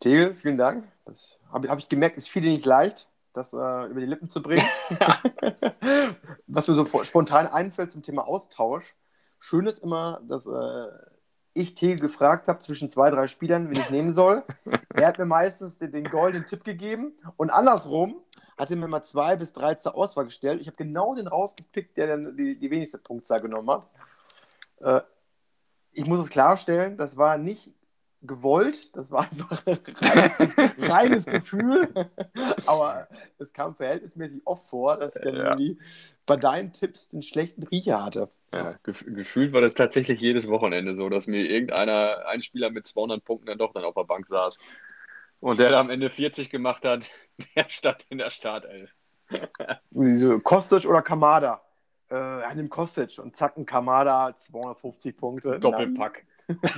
Tegel, vielen Dank. Das habe hab ich gemerkt, ist viele nicht leicht, das äh, über die Lippen zu bringen. [LAUGHS] [LAUGHS] Was mir so spontan einfällt zum Thema Austausch. Schön ist immer, dass äh, ich Tegel gefragt habe zwischen zwei, drei Spielern, wen ich nehmen soll. er hat mir meistens den, den goldenen Tipp gegeben und andersrum hat er mir mal zwei bis drei zur Auswahl gestellt. Ich habe genau den rausgepickt, der dann die, die wenigste Punktzahl genommen hat. Äh, ich muss es klarstellen, das war nicht gewollt, das war einfach [LAUGHS] reines, reines Gefühl. [LAUGHS] Aber es kam verhältnismäßig oft vor, dass ich dann ja. irgendwie bei deinen Tipps den schlechten Riecher hatte. Ja, gef gefühlt war das tatsächlich jedes Wochenende so, dass mir irgendeiner, ein Spieler mit 200 Punkten dann doch dann auf der Bank saß. Und der da am Ende 40 gemacht hat, [LAUGHS] der stand in der Startelf. Kostic oder Kamada? Äh, er nimmt Kostic und zack, ein Kamada, 250 Punkte. Doppelpack.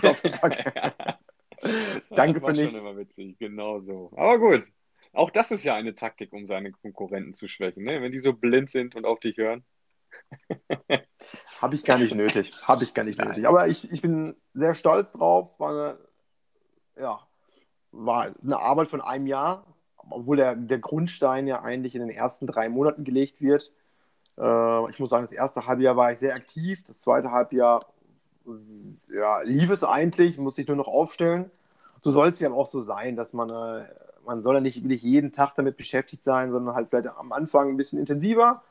Doppelpack. [LAUGHS] Danke für nichts. Das war immer witzig, genau so. Aber gut, auch das ist ja eine Taktik, um seine Konkurrenten zu schwächen, ne? wenn die so blind sind und auf dich hören. Habe ich gar nicht nötig. Habe ich gar nicht nötig. Aber ich, ich bin sehr stolz drauf. War eine, ja, war eine Arbeit von einem Jahr, obwohl der, der Grundstein ja eigentlich in den ersten drei Monaten gelegt wird. Äh, ich muss sagen, das erste Halbjahr war ich sehr aktiv. Das zweite Halbjahr ja, lief es eigentlich, muss ich nur noch aufstellen. So soll es ja auch so sein, dass man, äh, man soll ja nicht wirklich jeden Tag damit beschäftigt sein, sondern halt vielleicht am Anfang ein bisschen intensiver.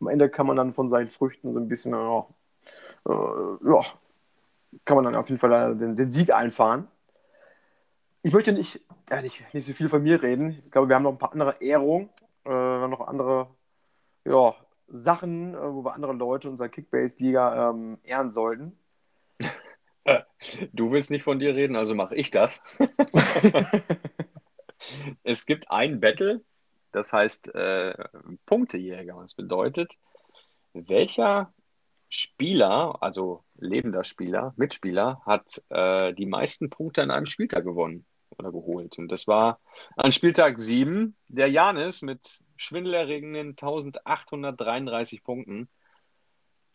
Am Ende kann man dann von seinen Früchten so ein bisschen, äh, ja, kann man dann auf jeden Fall den, den Sieg einfahren. Ich möchte nicht, ja, nicht, nicht so viel von mir reden. Ich glaube, wir haben noch ein paar andere Ehrungen, äh, noch andere ja, Sachen, äh, wo wir andere Leute unserer Kickbase-Liga ähm, ehren sollten. Du willst nicht von dir reden, also mache ich das. [LAUGHS] es gibt ein Battle, das heißt äh, Punktejäger. Das bedeutet, welcher Spieler, also lebender Spieler, Mitspieler, hat äh, die meisten Punkte an einem Spieltag gewonnen oder geholt. Und das war an Spieltag 7 der Janis mit schwindelerregenden 1833 Punkten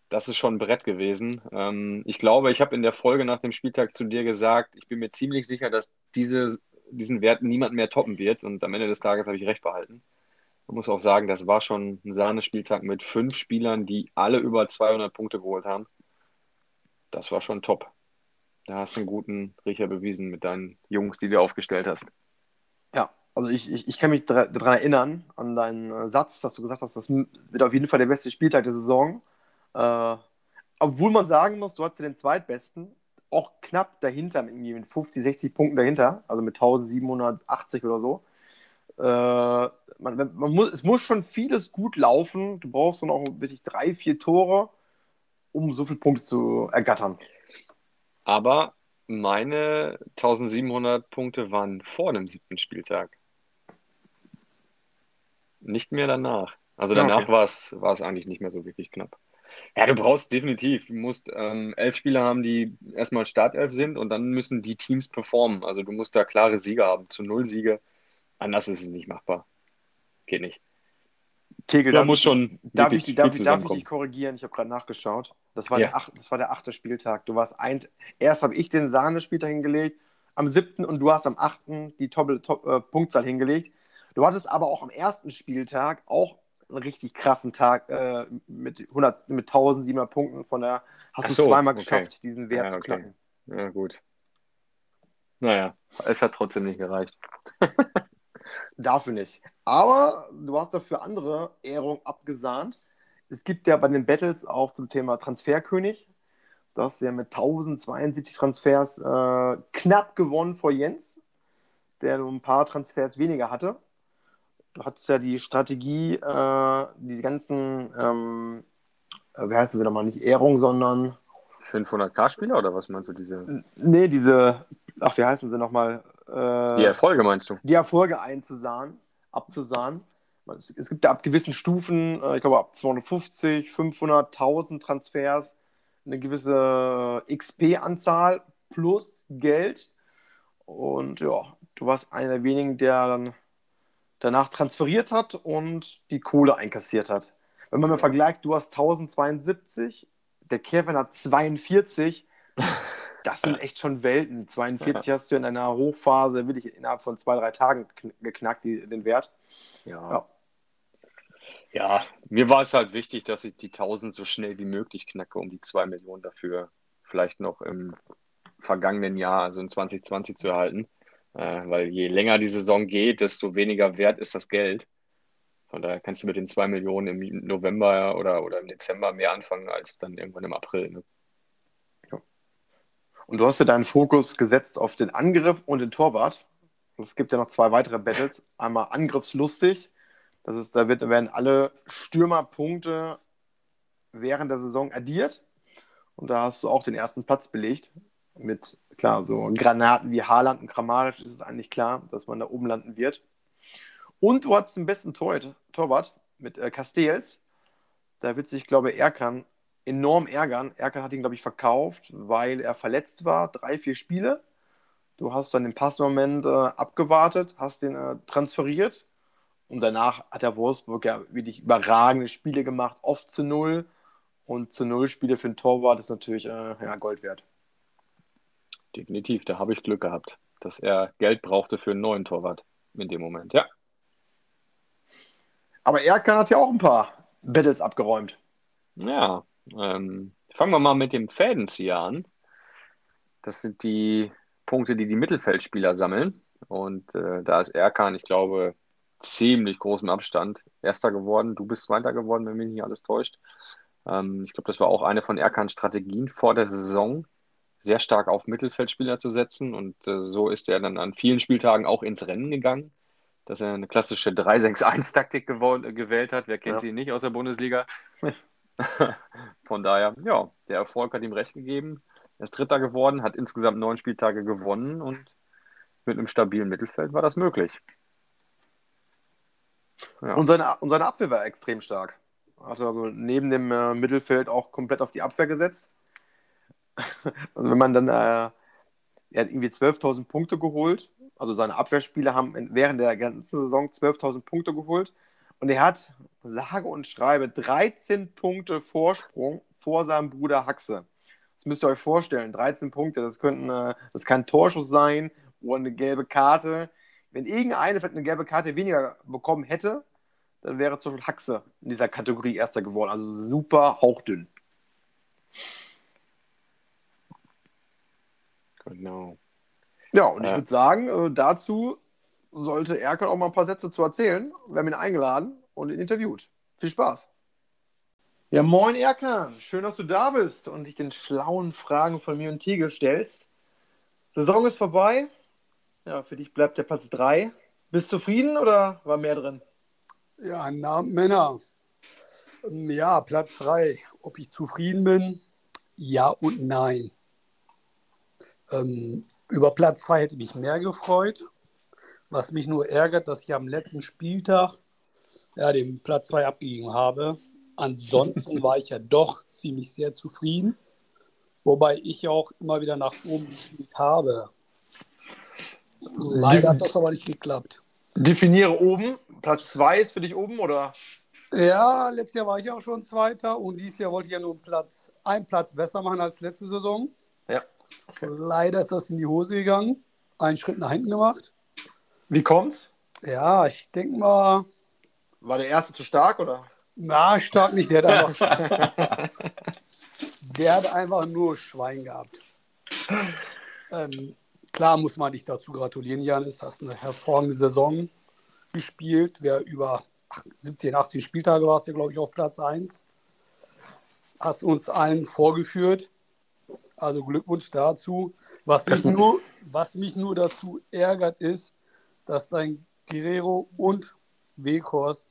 das ist schon ein Brett gewesen. Ähm, ich glaube, ich habe in der Folge nach dem Spieltag zu dir gesagt, ich bin mir ziemlich sicher, dass diese, diesen Wert niemand mehr toppen wird. Und am Ende des Tages habe ich recht behalten. Man muss auch sagen, das war schon ein Sahnespieltag mit fünf Spielern, die alle über 200 Punkte geholt haben. Das war schon top. Da hast du einen guten Riecher bewiesen mit deinen Jungs, die du aufgestellt hast. Ja, also ich, ich, ich kann mich daran erinnern, an deinen äh, Satz, dass du gesagt hast, das wird auf jeden Fall der beste Spieltag der Saison. Äh, obwohl man sagen muss, du hast ja den zweitbesten, auch knapp dahinter, mit, irgendwie mit 50, 60 Punkten dahinter, also mit 1780 oder so. Äh, man, man muss, es muss schon vieles gut laufen. Du brauchst dann auch wirklich drei, vier Tore, um so viele Punkte zu ergattern. Aber meine 1700 Punkte waren vor dem siebten Spieltag. Nicht mehr danach. Also danach okay. war es eigentlich nicht mehr so wirklich knapp. Ja, du brauchst definitiv. Du musst ähm, elf Spieler haben, die erstmal Startelf sind und dann müssen die Teams performen. Also du musst da klare Sieger haben. Zu null Siege. Anders ist es nicht machbar. Geht nicht. Tegel, da muss schon. Darf ich, darf, darf ich dich korrigieren? Ich habe gerade nachgeschaut. Das war, ja. der ach, das war der achte Spieltag. Du warst ein, erst habe ich den Sahnespieltag hingelegt, am siebten und du hast am achten die Top, Top, äh, Punktzahl hingelegt. Du hattest aber auch am ersten Spieltag auch einen richtig krassen Tag äh, mit, 100, mit 1700 Punkten. Von der hast du so, zweimal okay. geschafft, diesen Wert ja, zu knacken. Ja, gut. Naja, es hat trotzdem nicht gereicht. [LAUGHS] Dafür nicht. Aber du hast dafür andere Ehrungen abgesahnt. Es gibt ja bei den Battles auch zum Thema Transferkönig. Du hast ja mit 1072 Transfers äh, knapp gewonnen vor Jens, der nur ein paar Transfers weniger hatte du hattest ja die Strategie, äh, die ganzen, ähm, äh, wie heißen sie nochmal, nicht Ehrung, sondern 500k-Spieler oder was meinst du, diese? Nee, diese, ach, wie heißen sie nochmal? Äh, die Erfolge meinst du? Die Erfolge einzusahen, abzusahen, es, es gibt ja ab gewissen Stufen, äh, ich glaube ab 250, 500, 1000 Transfers, eine gewisse XP-Anzahl plus Geld. Und ja, du warst einer der wenigen, der dann danach transferiert hat und die Kohle einkassiert hat. Wenn man mal vergleicht, du hast 1072, der Kevin hat 42. [LAUGHS] Das sind echt schon Welten. 42 hast du in einer Hochphase wirklich innerhalb von zwei, drei Tagen kn- geknackt, die, den Wert. Ja. Ja. Ja, mir war es halt wichtig, dass ich die 1000 so schnell wie möglich knacke, um die 2 Millionen dafür vielleicht noch im vergangenen Jahr, also in 2020 zu erhalten. Äh, weil je länger die Saison geht, desto weniger wert ist das Geld. Von daher kannst du mit den 2 Millionen im November oder, oder im Dezember mehr anfangen als dann irgendwann im April. Ne? Und du hast ja deinen Fokus gesetzt auf den Angriff und den Torwart. Es gibt ja noch zwei weitere Battles. Einmal angriffslustig. Das ist, da wird, werden alle Stürmerpunkte während der Saison addiert. Und da hast du auch den ersten Platz belegt. Mit, klar, so Granaten wie Haaland und Kramaric ist es eigentlich klar, dass man da oben landen wird. Und du hattest den besten Tor Torwart mit äh, Castells. Da wird sich, glaube ich, Erkan enorm ärgern. Erkan hat ihn, glaube ich, verkauft, weil er verletzt war. Drei, vier Spiele. Du hast dann den Passmoment äh, abgewartet, hast den äh, transferiert. Und danach hat der Wolfsburg ja wirklich überragende Spiele gemacht, oft zu Null. Und zu Null Spiele für den Torwart ist natürlich äh, ja, Gold wert. Definitiv, da habe ich Glück gehabt, dass er Geld brauchte für einen neuen Torwart in dem Moment. Ja, Aber Erkan hat ja auch ein paar Battles abgeräumt. ja. Ähm, fangen wir mal mit dem Fädenzieher an. Das sind die Punkte, die die Mittelfeldspieler sammeln. Und äh, da ist Erkan, ich glaube, ziemlich großem Abstand Erster geworden. Du bist Zweiter geworden, wenn mich nicht alles täuscht. Ähm, ich glaube, das war auch eine von Erkans Strategien vor der Saison, sehr stark auf Mittelfeldspieler zu setzen. Und äh, so ist er dann an vielen Spieltagen auch ins Rennen gegangen, dass er eine klassische 3-6-1-Taktik gewol- gewählt hat. Wer kennt Ja. sie nicht aus der Bundesliga? [LAUGHS] [LAUGHS] Von daher, ja, der Erfolg hat ihm recht gegeben. Er ist Dritter geworden, hat insgesamt neun Spieltage gewonnen und mit einem stabilen Mittelfeld war das möglich. Ja. Und seine, und seine Abwehr war extrem stark. Hat also neben dem äh, Mittelfeld auch komplett auf die Abwehr gesetzt. [LAUGHS] Und wenn man dann, äh, er hat irgendwie 12.000 Punkte geholt. Also seine Abwehrspieler haben während der ganzen Saison 12.000 Punkte geholt. Und er hat, sage und schreibe, 13 Punkte Vorsprung vor seinem Bruder Haxe. Das müsst ihr euch vorstellen. 13 Punkte, das, könnten, äh, das kann ein Torschuss sein oder eine gelbe Karte. Wenn irgendeine vielleicht eine gelbe Karte weniger bekommen hätte, dann wäre zum Beispiel Haxe in dieser Kategorie Erster geworden. Also super hauchdünn. Genau. Ja, und ich Ja. würde sagen, äh, dazu sollte Erkan auch mal ein paar Sätze zu erzählen. Wir haben ihn eingeladen und ihn interviewt. Viel Spaß. Ja, moin Erkan. Schön, dass du da bist und dich den schlauen Fragen von mir und Tegel stellst. Saison ist vorbei. Ja, für dich bleibt der Platz 3. Bist du zufrieden oder war mehr drin? Ja, na, Männer. Ja, Platz 3. Ob ich zufrieden bin? Ja und nein. Ähm, über Platz 2 hätte ich mich mehr gefreut. Was mich nur ärgert, dass ich am letzten Spieltag ja, den Platz 2 abgegeben habe. Ansonsten [LAUGHS] war ich ja doch ziemlich sehr zufrieden. Wobei ich auch immer wieder nach oben gespielt habe. Leider hat das aber nicht geklappt. Definiere oben. Platz 2 ist für dich oben oder? Ja, letztes Jahr war ich auch schon Zweiter und dieses Jahr wollte ich ja nur einen Platz, einen Platz besser machen als letzte Saison. Ja. Leider ist das in die Hose gegangen. Einen Schritt nach hinten gemacht. Wie kommt's? Ja, ich denke mal, War der erste zu stark oder? na, stark nicht. Der hat einfach, [LAUGHS] der hat einfach nur Schwein gehabt. Ähm, klar muss man dich dazu gratulieren, Janis. Hast eine hervorragende Saison gespielt. Wer über 17, 18 Spieltage warst du, glaube ich, auf Platz 1. Hast uns allen vorgeführt. Also Glückwunsch dazu. Was mich, nur, was mich nur dazu ärgert, ist, dass dein Guerrero und Weghorst,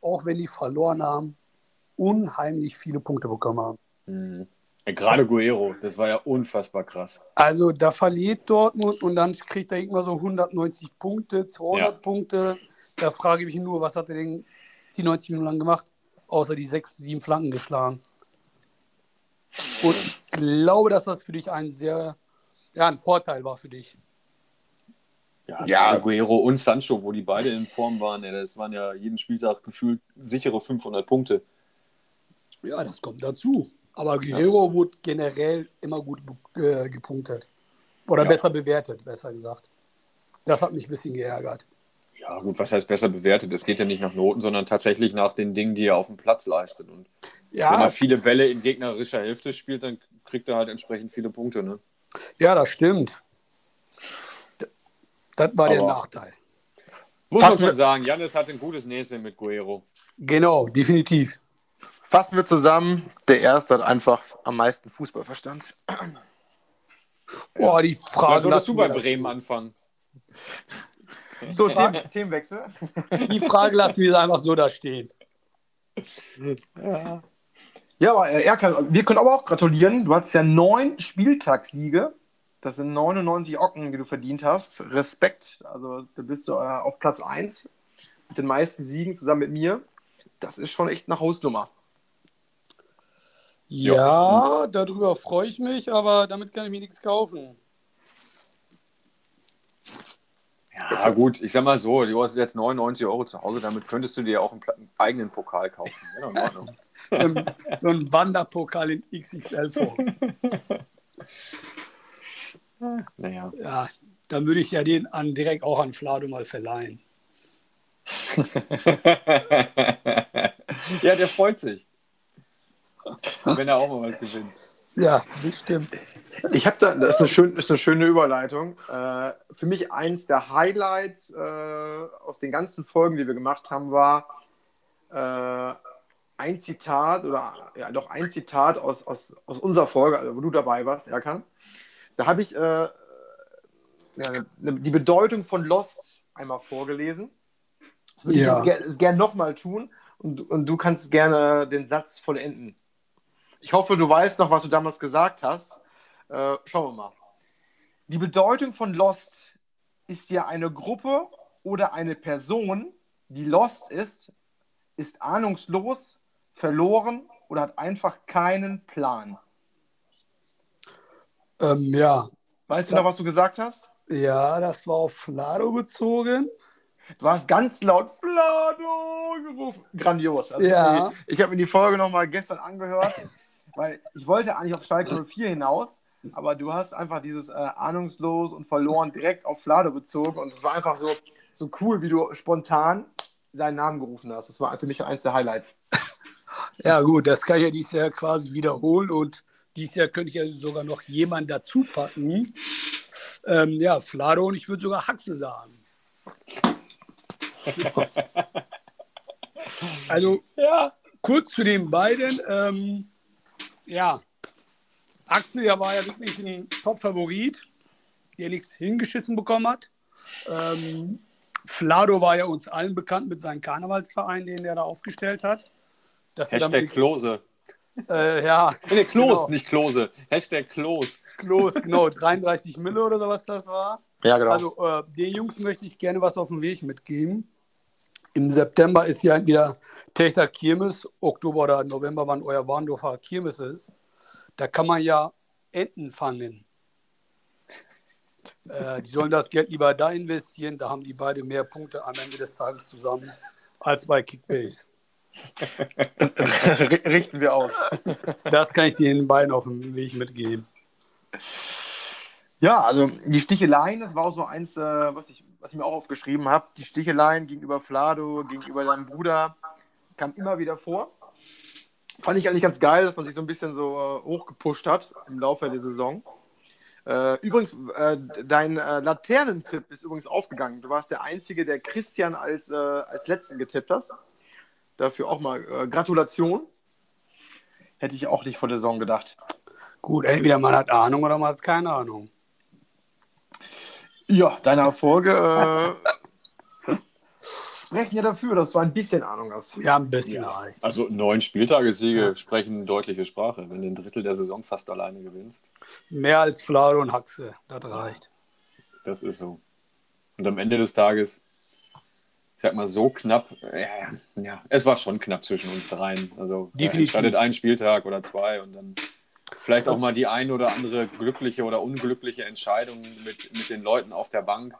auch wenn die verloren haben, unheimlich viele Punkte bekommen haben. Mhm. Ja, Gerade Guerrero, das war ja unfassbar krass. Also da verliert Dortmund und dann kriegt er irgendwann so 190 Punkte, 200 Ja. Punkte. Da frage ich mich nur, was hat er denn die 90 Minuten lang gemacht, außer die sechs, sieben Flanken geschlagen. Und ich glaube, dass das für dich ein sehr, ja, ein Vorteil war für dich. Ja, Ja. Aguero und Sancho, wo die beide in Form waren, ey, das waren ja jeden Spieltag gefühlt sichere 500 Punkte. Ja, das kommt dazu. Aber Guerrero wurde generell immer gut äh, gepunktet. Oder Ja. besser bewertet, besser gesagt. Das hat mich ein bisschen geärgert. Ja, gut, was heißt besser bewertet? Es geht ja nicht nach Noten, sondern tatsächlich nach den Dingen, die er auf dem Platz leistet. Und wenn Ja, er viele Bälle in gegnerischer Hälfte spielt, dann kriegt er halt entsprechend viele Punkte. Ne? ja das stimmt. Das war der Aber- Nachteil. Muss man sagen, Janis hat ein gutes Näschen mit Guerrero. Genau, definitiv. Fassen wir zusammen, der Erste hat einfach am meisten Fußballverstand. Oh, die Frage. solltest du bei Bremen anfangen. So, Themen, Themenwechsel. Die Frage lassen wir einfach so da stehen. Ja, aber äh, Erkan, wir können aber auch gratulieren. Du hast ja neun Spieltagssiege. Das sind 99 Ocken, die du verdient hast. Respekt. Also da bist du äh, auf Platz 1 mit den meisten Siegen zusammen mit mir. Das ist schon echt eine Hausnummer. Ja, darüber freue ich mich, aber damit kann ich mir nichts kaufen. Ja, gut, ich sag mal so, du hast jetzt 99 Euro zu Hause, damit könntest du dir auch einen eigenen Pokal kaufen. Ja, in Ordnung. So ein, so ein Wanderpokal in XXL-Form. naja. Ja, dann würde ich ja den an, direkt auch an Flado mal verleihen. [LAUGHS] ja, der freut sich. Wenn er auch mal was gewinnt. Ja, bestimmt. Ich habe da, das ist eine, schön, ist eine schöne Überleitung. Äh, für mich eins der Highlights äh, aus den ganzen Folgen, die wir gemacht haben, war äh, ein Zitat oder ja, doch ein Zitat aus, aus, aus unserer Folge, also wo du dabei warst, Erkan. Da habe ich äh, ja, ne- die Bedeutung von Lost einmal vorgelesen. Das würde Ja. ich jetzt gerne gern nochmal tun und, und du kannst gerne den Satz vollenden. Ich hoffe, du weißt noch, was du damals gesagt hast. Äh, schauen wir mal. Die Bedeutung von Lost ist ja eine Gruppe oder eine Person, die lost ist, ist ahnungslos, verloren oder hat einfach keinen Plan. Ähm, ja. Weißt du noch, was du gesagt hast? ja, das war auf Flado bezogen. Du hast ganz laut Flado gerufen. Grandios. Also Ja. Ich, ich habe mir die Folge nochmal gestern angehört, [LAUGHS] weil ich wollte eigentlich auf Schalke [LAUGHS] 04 hinaus, aber du hast einfach dieses äh, ahnungslos und verloren direkt auf Flado bezogen und es war einfach so, so cool, wie du spontan seinen Namen gerufen hast. Das war für mich eines der Highlights. Ja, gut, das kann ich ja dieses Jahr quasi wiederholen und dieses Jahr könnte ich ja sogar noch jemanden dazu packen. Ähm, ja, Flado und ich würde sogar Haxe sagen. [LAUGHS] Also, Ja. kurz zu den beiden. Ähm, ja, Axel ja, war ja wirklich ein Top-Favorit, der nichts hingeschissen bekommen hat. Ähm, Flado war ja uns allen bekannt mit seinem Karnevalsverein, den er da aufgestellt hat. Dass Hashtag damit, Klose. äh, ja, [LAUGHS] Nee, Klos, Genau. nicht Klose. Hashtag Klos. Klos, genau, 33 Mille oder so was das war. Ja, genau. Also äh, den Jungs möchte ich gerne was auf den Weg mitgeben. Im September ist ja wieder Techter Kirmes, Oktober oder November, wann euer Warndorfer Kirmes ist. Da kann man ja Enten fangen. Äh, die sollen das Geld lieber da investieren, da haben die beide mehr Punkte am Ende des Tages zusammen als bei Kickbase. [LAUGHS] Richten wir aus. Das kann ich den beiden auf dem Weg mitgeben. Ja, also die Sticheleien, das war auch so eins, äh, was, ich, was ich mir auch aufgeschrieben habe. Die Sticheleien gegenüber Flado, gegenüber deinem Bruder, kam immer wieder vor. Fand ich eigentlich ganz geil, dass man sich so ein bisschen so äh, hochgepusht hat im Laufe der Saison. Äh, übrigens, äh, dein äh, Laternentipp ist übrigens aufgegangen. Du warst der Einzige, der Christian als, äh, als Letzten getippt hast. Dafür auch mal äh, Gratulation. Hätte ich auch nicht vor der Saison gedacht. Gut, entweder man hat Ahnung oder man hat keine Ahnung. Ja, deine Erfolge äh, [LAUGHS] sprechen ja dafür, dass du ein bisschen Ahnung hast. Ja, ein bisschen Ja. reicht. Also neun Spieltagessiege sprechen eine deutliche Sprache, wenn du ein Drittel der Saison fast alleine gewinnst. Mehr als Flado und Haxe, das reicht. Das ist so. Und am Ende des Tages ich sag mal, so knapp. Ja, ja, es war schon knapp zwischen uns dreien. Also äh, Definitiv. entscheidet ein Spieltag oder zwei und dann vielleicht auch mal die ein oder andere glückliche oder unglückliche Entscheidung mit, mit den Leuten auf der Bank.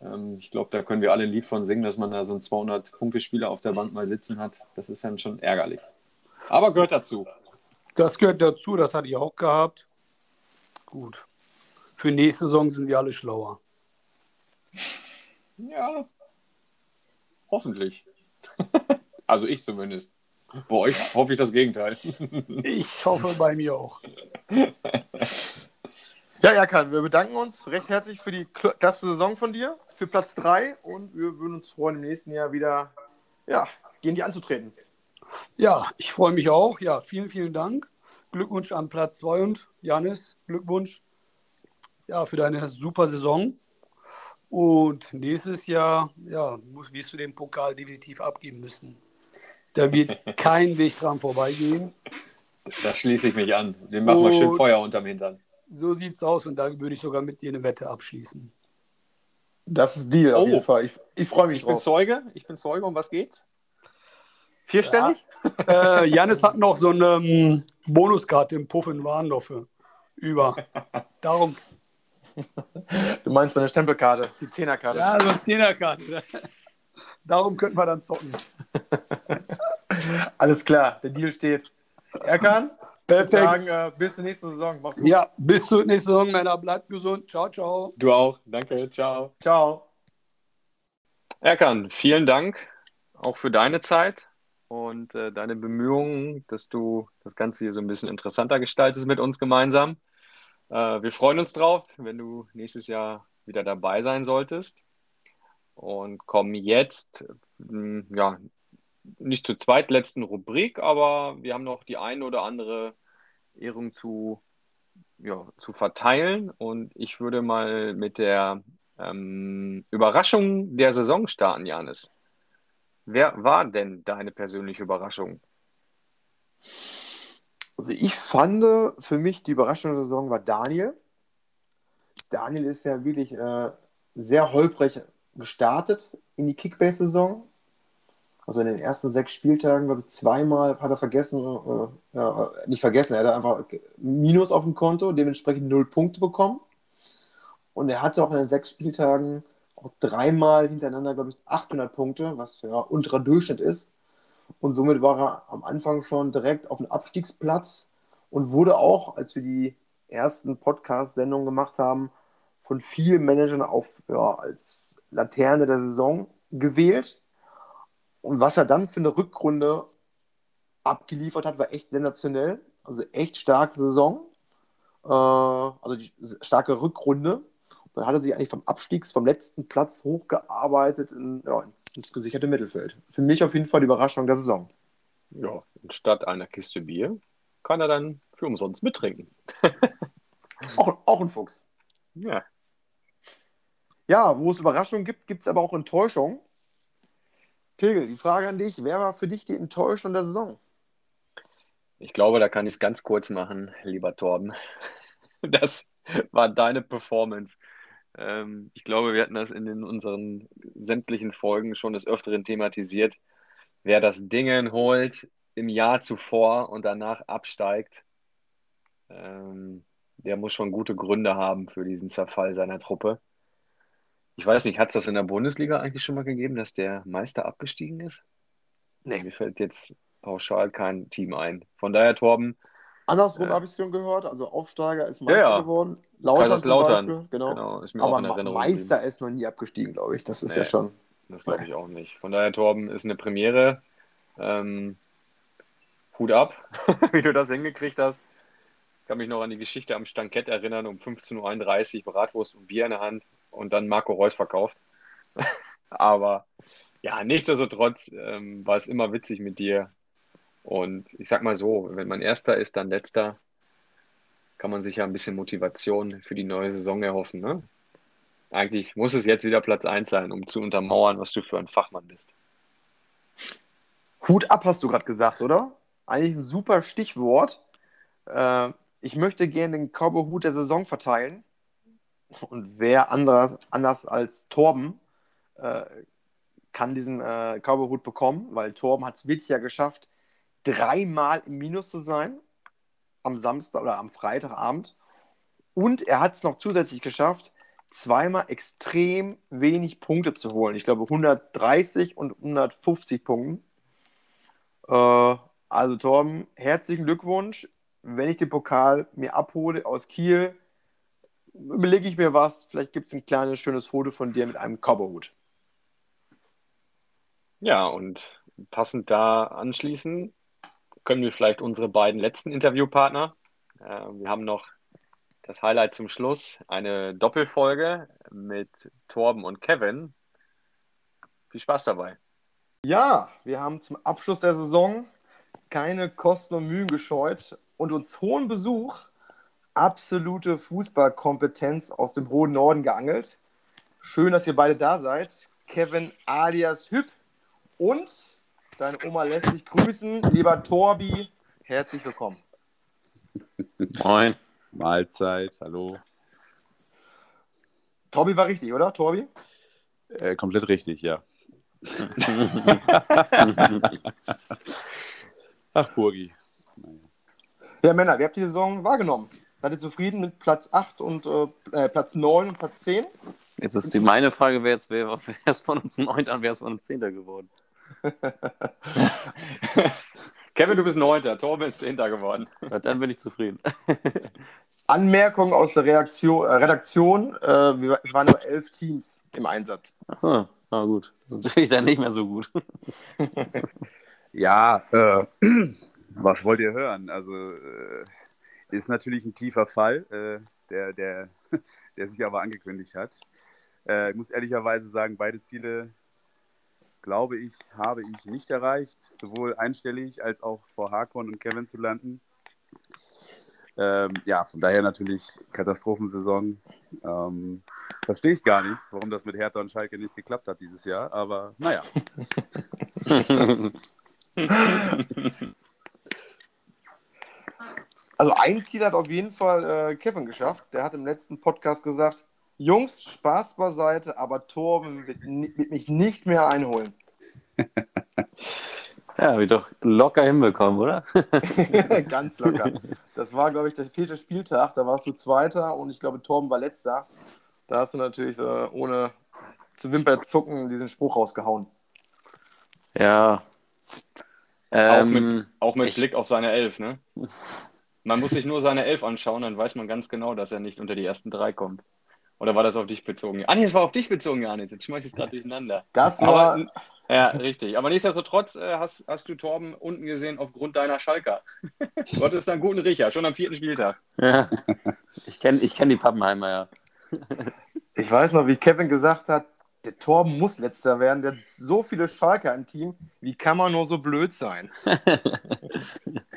Ähm, ich glaube, da können wir alle ein Lied von singen, dass man da so einen 200-Punkte-Spieler auf der Bank mal sitzen hat. Das ist dann schon ärgerlich. Aber gehört dazu. Das gehört dazu, das hatte ich auch gehabt. Gut. Für nächste Saison sind wir alle schlauer. Ja, hoffentlich. [LAUGHS] also ich zumindest. Bei euch hoffe ich das Gegenteil. [LAUGHS] Ich hoffe bei mir auch. Ja, Erkan, wir bedanken uns recht herzlich für die klasse Saison von dir, für Platz 3 und wir würden uns freuen, im nächsten Jahr wieder ja, gegen die anzutreten. Ja, ich freue mich auch. Ja, vielen, vielen Dank. Glückwunsch an Platz 2 und Janis, Glückwunsch ja, für deine super Saison. Und nächstes Jahr ja, muss, wirst du den Pokal definitiv abgeben müssen. Da wird [LAUGHS] kein Weg dran vorbeigehen. Da schließe ich mich an. Den machen wir schön Feuer unterm Hintern. So sieht's aus und da würde ich sogar mit dir eine Wette abschließen. Das ist Deal auf Oh. jeden Fall. Ich, ich freue mich Ich bin drauf. Zeuge. Ich bin Zeuge. Um was geht's? Vierstellig? Äh, Janis hat noch so eine ähm, Bonuskarte im Puff in Warndorfe über. [LAUGHS] Darum, [LAUGHS] Du meinst meine Stempelkarte, die Zehnerkarte. ja, so eine Zehnerkarte. Darum könnten wir dann zocken. [LAUGHS] Alles klar, der Deal steht. Erkan, Perfekt. sagen, äh, bis zur nächsten Saison. Mach's gut. Ja, bis zur nächsten Saison, Männer. Bleibt gesund. Ciao, ciao. Du auch. Danke. Ciao. Ciao. Erkan, vielen Dank auch für deine Zeit und äh, deine Bemühungen, dass du das Ganze hier so ein bisschen interessanter gestaltest mit uns gemeinsam. Äh, wir freuen uns drauf, wenn du nächstes Jahr wieder dabei sein solltest und kommen jetzt, mh, ja, nicht zur zweitletzten Rubrik, aber wir haben noch die eine oder andere Ehrung zu, ja, zu verteilen und ich würde mal mit der ähm, Überraschung der Saison starten, Janis. Wer war denn deine persönliche Überraschung? Also ich fand, für mich die Überraschung der Saison war Daniel. Daniel ist ja wirklich äh, sehr holprig gestartet in die Kickbase-Saison. Also in den ersten sechs Spieltagen, glaube ich, zweimal hat er vergessen, äh, ja, nicht vergessen, er hat einfach Minus auf dem Konto, dementsprechend null Punkte bekommen. Und er hatte auch in den sechs Spieltagen auch dreimal hintereinander, glaube ich, 800 Punkte, was ja unterer Durchschnitt ist. Und somit war er am Anfang schon direkt auf dem Abstiegsplatz und wurde auch, als wir die ersten Podcast-Sendungen gemacht haben, von vielen Managern auf, ja, als Laterne der Saison gewählt. Und was er dann für eine Rückrunde abgeliefert hat, war echt sensationell. Also echt starke Saison. Äh, also die starke Rückrunde. Dann hat er sich eigentlich vom Abstiegs, vom letzten Platz hochgearbeitet in, ja, ins gesicherte Mittelfeld. Für mich auf jeden Fall die Überraschung der Saison. Ja, statt einer Kiste Bier kann er dann für umsonst mittrinken. [LAUGHS] Auch, auch ein Fuchs. Ja, Ja, wo es Überraschungen gibt, gibt es aber auch Enttäuschung. Tegel, die Frage an dich: Wer war für dich die Enttäuschung der Saison? ich glaube, da kann ich es ganz kurz machen, lieber Torben. [LAUGHS] Das war deine Performance. Ähm, ich glaube, wir hatten das in den, unseren sämtlichen Folgen schon des Öfteren thematisiert. Wer das Dingen holt im Jahr zuvor und danach absteigt, ähm, der muss schon gute Gründe haben für diesen Zerfall seiner Truppe. Ich weiß nicht, hat es das in der Bundesliga eigentlich schon mal gegeben, dass der Meister abgestiegen ist? Nee. Mir fällt jetzt pauschal kein Team ein. Von daher, Torben, Andersrum Ja. habe ich es schon gehört. Also Aufsteiger ist Meister Ja, ja. geworden. Lautern zum Kaiserslautern. Beispiel. Genau. Genau, ist mir auch Aber in Ma- Erinnerung Meister ist noch nie abgestiegen, glaube ich. Das ist Nee. ja schon. Das glaube ich auch nicht. Von daher, Torben, ist eine Premiere. Ähm, Hut ab, [LAUGHS] wie du das hingekriegt hast. Ich kann mich noch an die Geschichte am Stankett erinnern, um 15.31 Uhr Bratwurst und Bier in der Hand und dann Marco Reus verkauft. [LAUGHS] Aber ja, nichtsdestotrotz ähm, war es immer witzig mit dir. Und ich sag mal so, wenn man Erster ist, dann Letzter, kann man sich ja ein bisschen Motivation für die neue Saison erhoffen. Ne? Eigentlich muss es jetzt wieder Platz 1 sein, um zu untermauern, was du für ein Fachmann bist. Hut ab, hast du gerade gesagt, oder? Eigentlich ein super Stichwort. Äh, ich möchte gerne den Cowboy-Hut der Saison verteilen. Und wer anders, anders als Torben äh, kann diesen äh, Cowboy-Hut bekommen, weil Torben hat es wirklich ja geschafft, dreimal im Minus zu sein am Samstag oder am Freitagabend. Und er hat es noch zusätzlich geschafft, zweimal extrem wenig Punkte zu holen. Ich glaube 130 und 150 Punkten. Äh, also Torben, herzlichen Glückwunsch. Wenn ich den Pokal mir abhole aus Kiel, überlege ich mir was. Vielleicht gibt es ein kleines, schönes Foto von dir mit einem Cowboyhut. Ja, und passend da anschließen können wir vielleicht unsere beiden letzten Interviewpartner. Äh, wir haben noch das Highlight zum Schluss, eine Doppelfolge mit Torben und Kevin. Viel Spaß dabei. Ja, wir haben zum Abschluss der Saison keine Kosten und Mühen gescheut und uns hohen Besuch, absolute Fußballkompetenz aus dem hohen Norden geangelt. Schön, dass ihr beide da seid. Kevin alias Hüpp und deine Oma lässt dich grüßen. Lieber Torbi, herzlich willkommen. Moin. Mahlzeit, hallo. Torbi war richtig, oder? Torbi? Äh, komplett richtig, ja. [LAUGHS] Ach, Burgi. Ja, Männer, wie habt ihr die Saison wahrgenommen? Seid ihr zufrieden mit Platz 8 und äh, Platz 9 und Platz 10? Jetzt ist die meine Frage, wer ist, wer, wer ist von uns 9 und wer ist von uns 10 geworden? [LAUGHS] Kevin, du bist Neunter, Torben ist Zehnter geworden. Ja, dann bin ich zufrieden. [LAUGHS] Anmerkung aus der Reaktion, äh, Redaktion: äh, wir, Es waren nur elf Teams im Einsatz. Achso, na gut. Das bin ich dann nicht mehr so gut. [LAUGHS] ja, äh, [CLEARS THROAT] was wollt ihr hören? Also, äh, ist natürlich ein tiefer Fall, äh, der, der, der sich aber angekündigt hat. Äh, ich muss ehrlicherweise sagen, beide Ziele glaube ich, habe ich nicht erreicht, sowohl einstellig als auch vor Hakon und Kevin zu landen. Ähm, ja, von daher natürlich Katastrophensaison. Ähm, verstehe ich gar nicht, warum das mit Hertha und Schalke nicht geklappt hat dieses Jahr, aber naja. [LAUGHS] Also ein Ziel hat auf jeden Fall äh, Kevin geschafft. Der hat im letzten Podcast gesagt, Jungs, Spaß beiseite, aber Torben wird, wird mich nicht mehr einholen. [LAUGHS] ja, wir doch locker hinbekommen, oder? [LAUGHS] Ganz locker. Das war, glaube ich, der vierte Spieltag. Da warst du Zweiter und ich glaube, Torben war Letzter. Da hast du natürlich äh, ohne zu Wimperzucken diesen Spruch rausgehauen. Ja. Ähm, auch mit, auch mit Blick auf seine Elf, ne? Man muss sich nur seine Elf anschauen, dann weiß man ganz genau, dass er nicht unter die ersten drei kommt. Oder war das auf dich bezogen? Ah, nee, es war auf dich bezogen, Janis. Jetzt schmeiß ich es gerade durcheinander. Das war. Aber, ja, richtig. Aber nichtsdestotrotz äh, hast, hast du Torben unten gesehen aufgrund deiner Schalker. [LAUGHS] du hattest einen guten Riecher, schon am vierten Spieltag. Ja. Ich kenne ich kenn die Pappenheimer, ja. Ich weiß noch, wie Kevin gesagt hat, der Torben muss letzter werden. Der hat so viele Schalker im Team. Wie kann man nur so blöd sein? [LAUGHS]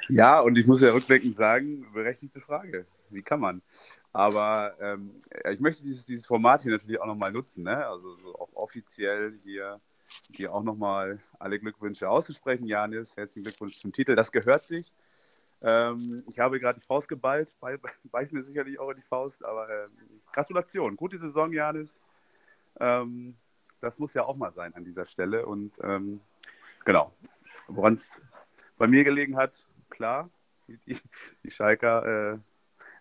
ja, und ich muss ja rückblickend sagen, berechtigte Frage. Wie kann man? Aber ähm, ich möchte dieses, dieses Format hier natürlich auch nochmal nutzen, ne? also so auch offiziell hier, hier auch nochmal alle Glückwünsche auszusprechen. Janis, herzlichen Glückwunsch zum Titel, das gehört sich. Ähm, ich habe gerade die Faust geballt, [LAUGHS] beiß mir sicherlich auch in die Faust, aber äh, Gratulation, gute Saison, Janis. Ähm, das muss ja auch mal sein an dieser Stelle und ähm, genau, woran es bei mir gelegen hat, klar, die, die Schalker äh,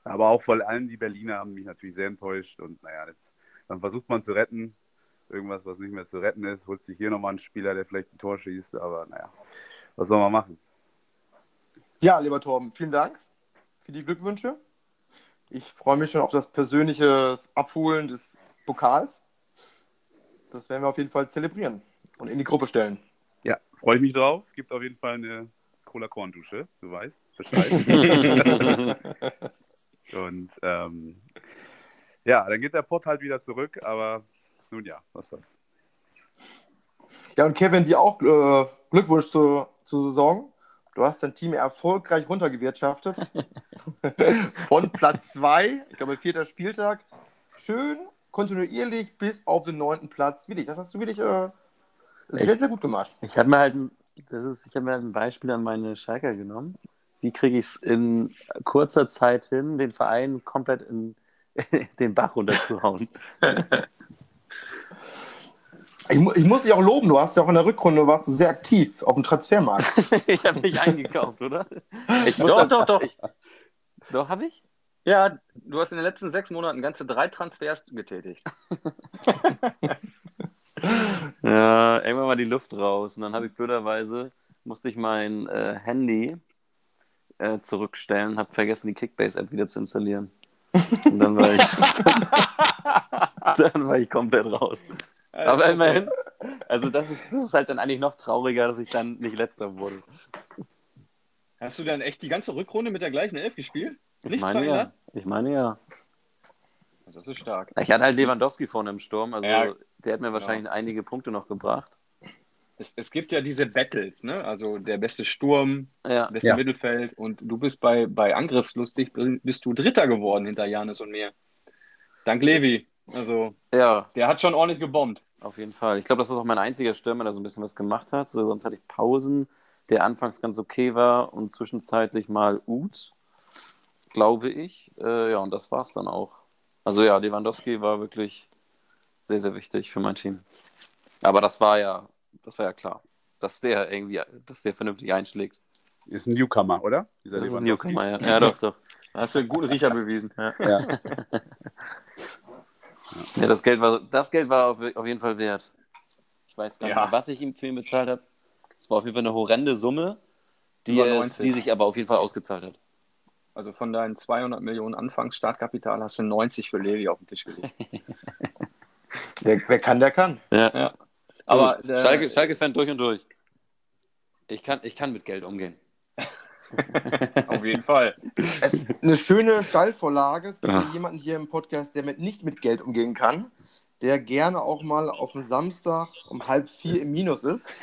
aber auch vor allem die Berliner haben mich natürlich sehr enttäuscht. Und naja, jetzt, dann versucht man zu retten. Irgendwas, was nicht mehr zu retten ist, holt sich hier nochmal einen Spieler, der vielleicht ein Tor schießt. Aber naja, was soll man machen? Ja, lieber Torben, vielen Dank für die Glückwünsche. Ich freue mich schon auf das persönliche Abholen des Pokals. Das werden wir auf jeden Fall zelebrieren und in die Gruppe stellen. Ja, freue ich mich drauf. Gibt auf jeden Fall eine Cola-Korn-Dusche, du weißt Bescheid. [LAUGHS] und ähm, ja, dann geht der Pott halt wieder zurück, aber nun ja, was soll's. Ja, und Kevin, dir auch äh, Glückwunsch zur, zur Saison. Du hast dein Team erfolgreich runtergewirtschaftet. [LAUGHS] Von Platz 2, ich glaube, vierter Spieltag. Schön kontinuierlich bis auf den neunten Platz. Willig, das hast du wirklich äh, sehr, sehr gut gemacht. Ich habe mir halt das ist, ich habe mir ein Beispiel an meine Schalker genommen. Wie kriege ich es in kurzer Zeit hin, den Verein komplett in [LAUGHS] den Bach runterzuhauen? Ich, mu ich muss dich auch loben, du hast ja auch in der Rückrunde warst du sehr aktiv auf dem Transfermarkt. [LAUGHS] ich habe nicht eingekauft, oder? Ich Doch, dann- doch, doch. Ich, doch, habe ich? Ja, du hast in den letzten sechs Monaten ganze drei Transfers getätigt. [LAUGHS] Ja, irgendwann mal die Luft raus. Und dann habe ich blöderweise, musste ich mein äh, Handy äh, zurückstellen, habe vergessen, die Kickbase-App wieder zu installieren. Und dann war ich, [LAUGHS] dann war ich komplett raus. Aber immerhin, also das ist, das ist halt dann eigentlich noch trauriger, dass ich dann nicht letzter wurde. Hast du dann echt die ganze Rückrunde mit der gleichen Elf gespielt? Ich Nichts meine ja. verändert? Ich meine ja. Das ist stark. Ich hatte halt Lewandowski vorne im Sturm, also Ja, der hat mir wahrscheinlich einige Punkte noch gebracht. Es, es gibt ja diese Battles, ne? Also der beste Sturm, Ja, beste Ja. Mittelfeld und du bist bei, bei Angriffslustig, bist du Dritter geworden hinter Janis und mir. Dank Levi. Also ja, der hat schon ordentlich gebombt. Auf jeden Fall. Ich glaube, das ist auch mein einziger Stürmer, der so ein bisschen was gemacht hat. So, sonst hatte ich Pausen, der anfangs ganz okay war und zwischenzeitlich mal Uth, glaube ich. Äh, ja, und das war es dann auch. Also ja, Lewandowski war wirklich sehr, sehr wichtig für mein Team. Aber das war ja, das war ja klar, dass der irgendwie, dass der vernünftig einschlägt. Ist ein Newcomer, oder? Dieser Das ist ein Lewandowski. Newcomer, ja. ja, doch, doch. Hast du einen guten Riecher bewiesen. Ja. [LAUGHS] Ja, das Geld war, das Geld war auf, auf jeden Fall wert. Ich weiß gar nicht, Ja. mehr, was ich ihm für ihn bezahlt habe. Es war auf jeden Fall eine horrende Summe, die, es, 90. die sich aber auf jeden Fall ausgezahlt hat. Also von deinen 200 Millionen Anfangsstartkapital hast du 90 für Levi auf den Tisch gelegt. [LAUGHS] Wer, wer kann, der kann. Ja. Aber Aber äh, Schalke, Schalke-Fan durch und durch. Ich kann, ich kann mit Geld umgehen. [LAUGHS] auf jeden Fall. Eine schöne Stallvorlage. Es gibt Ja. jemanden hier im Podcast, der mit, nicht mit Geld umgehen kann, der gerne auch mal auf den Samstag um halb vier im Minus ist. [LAUGHS]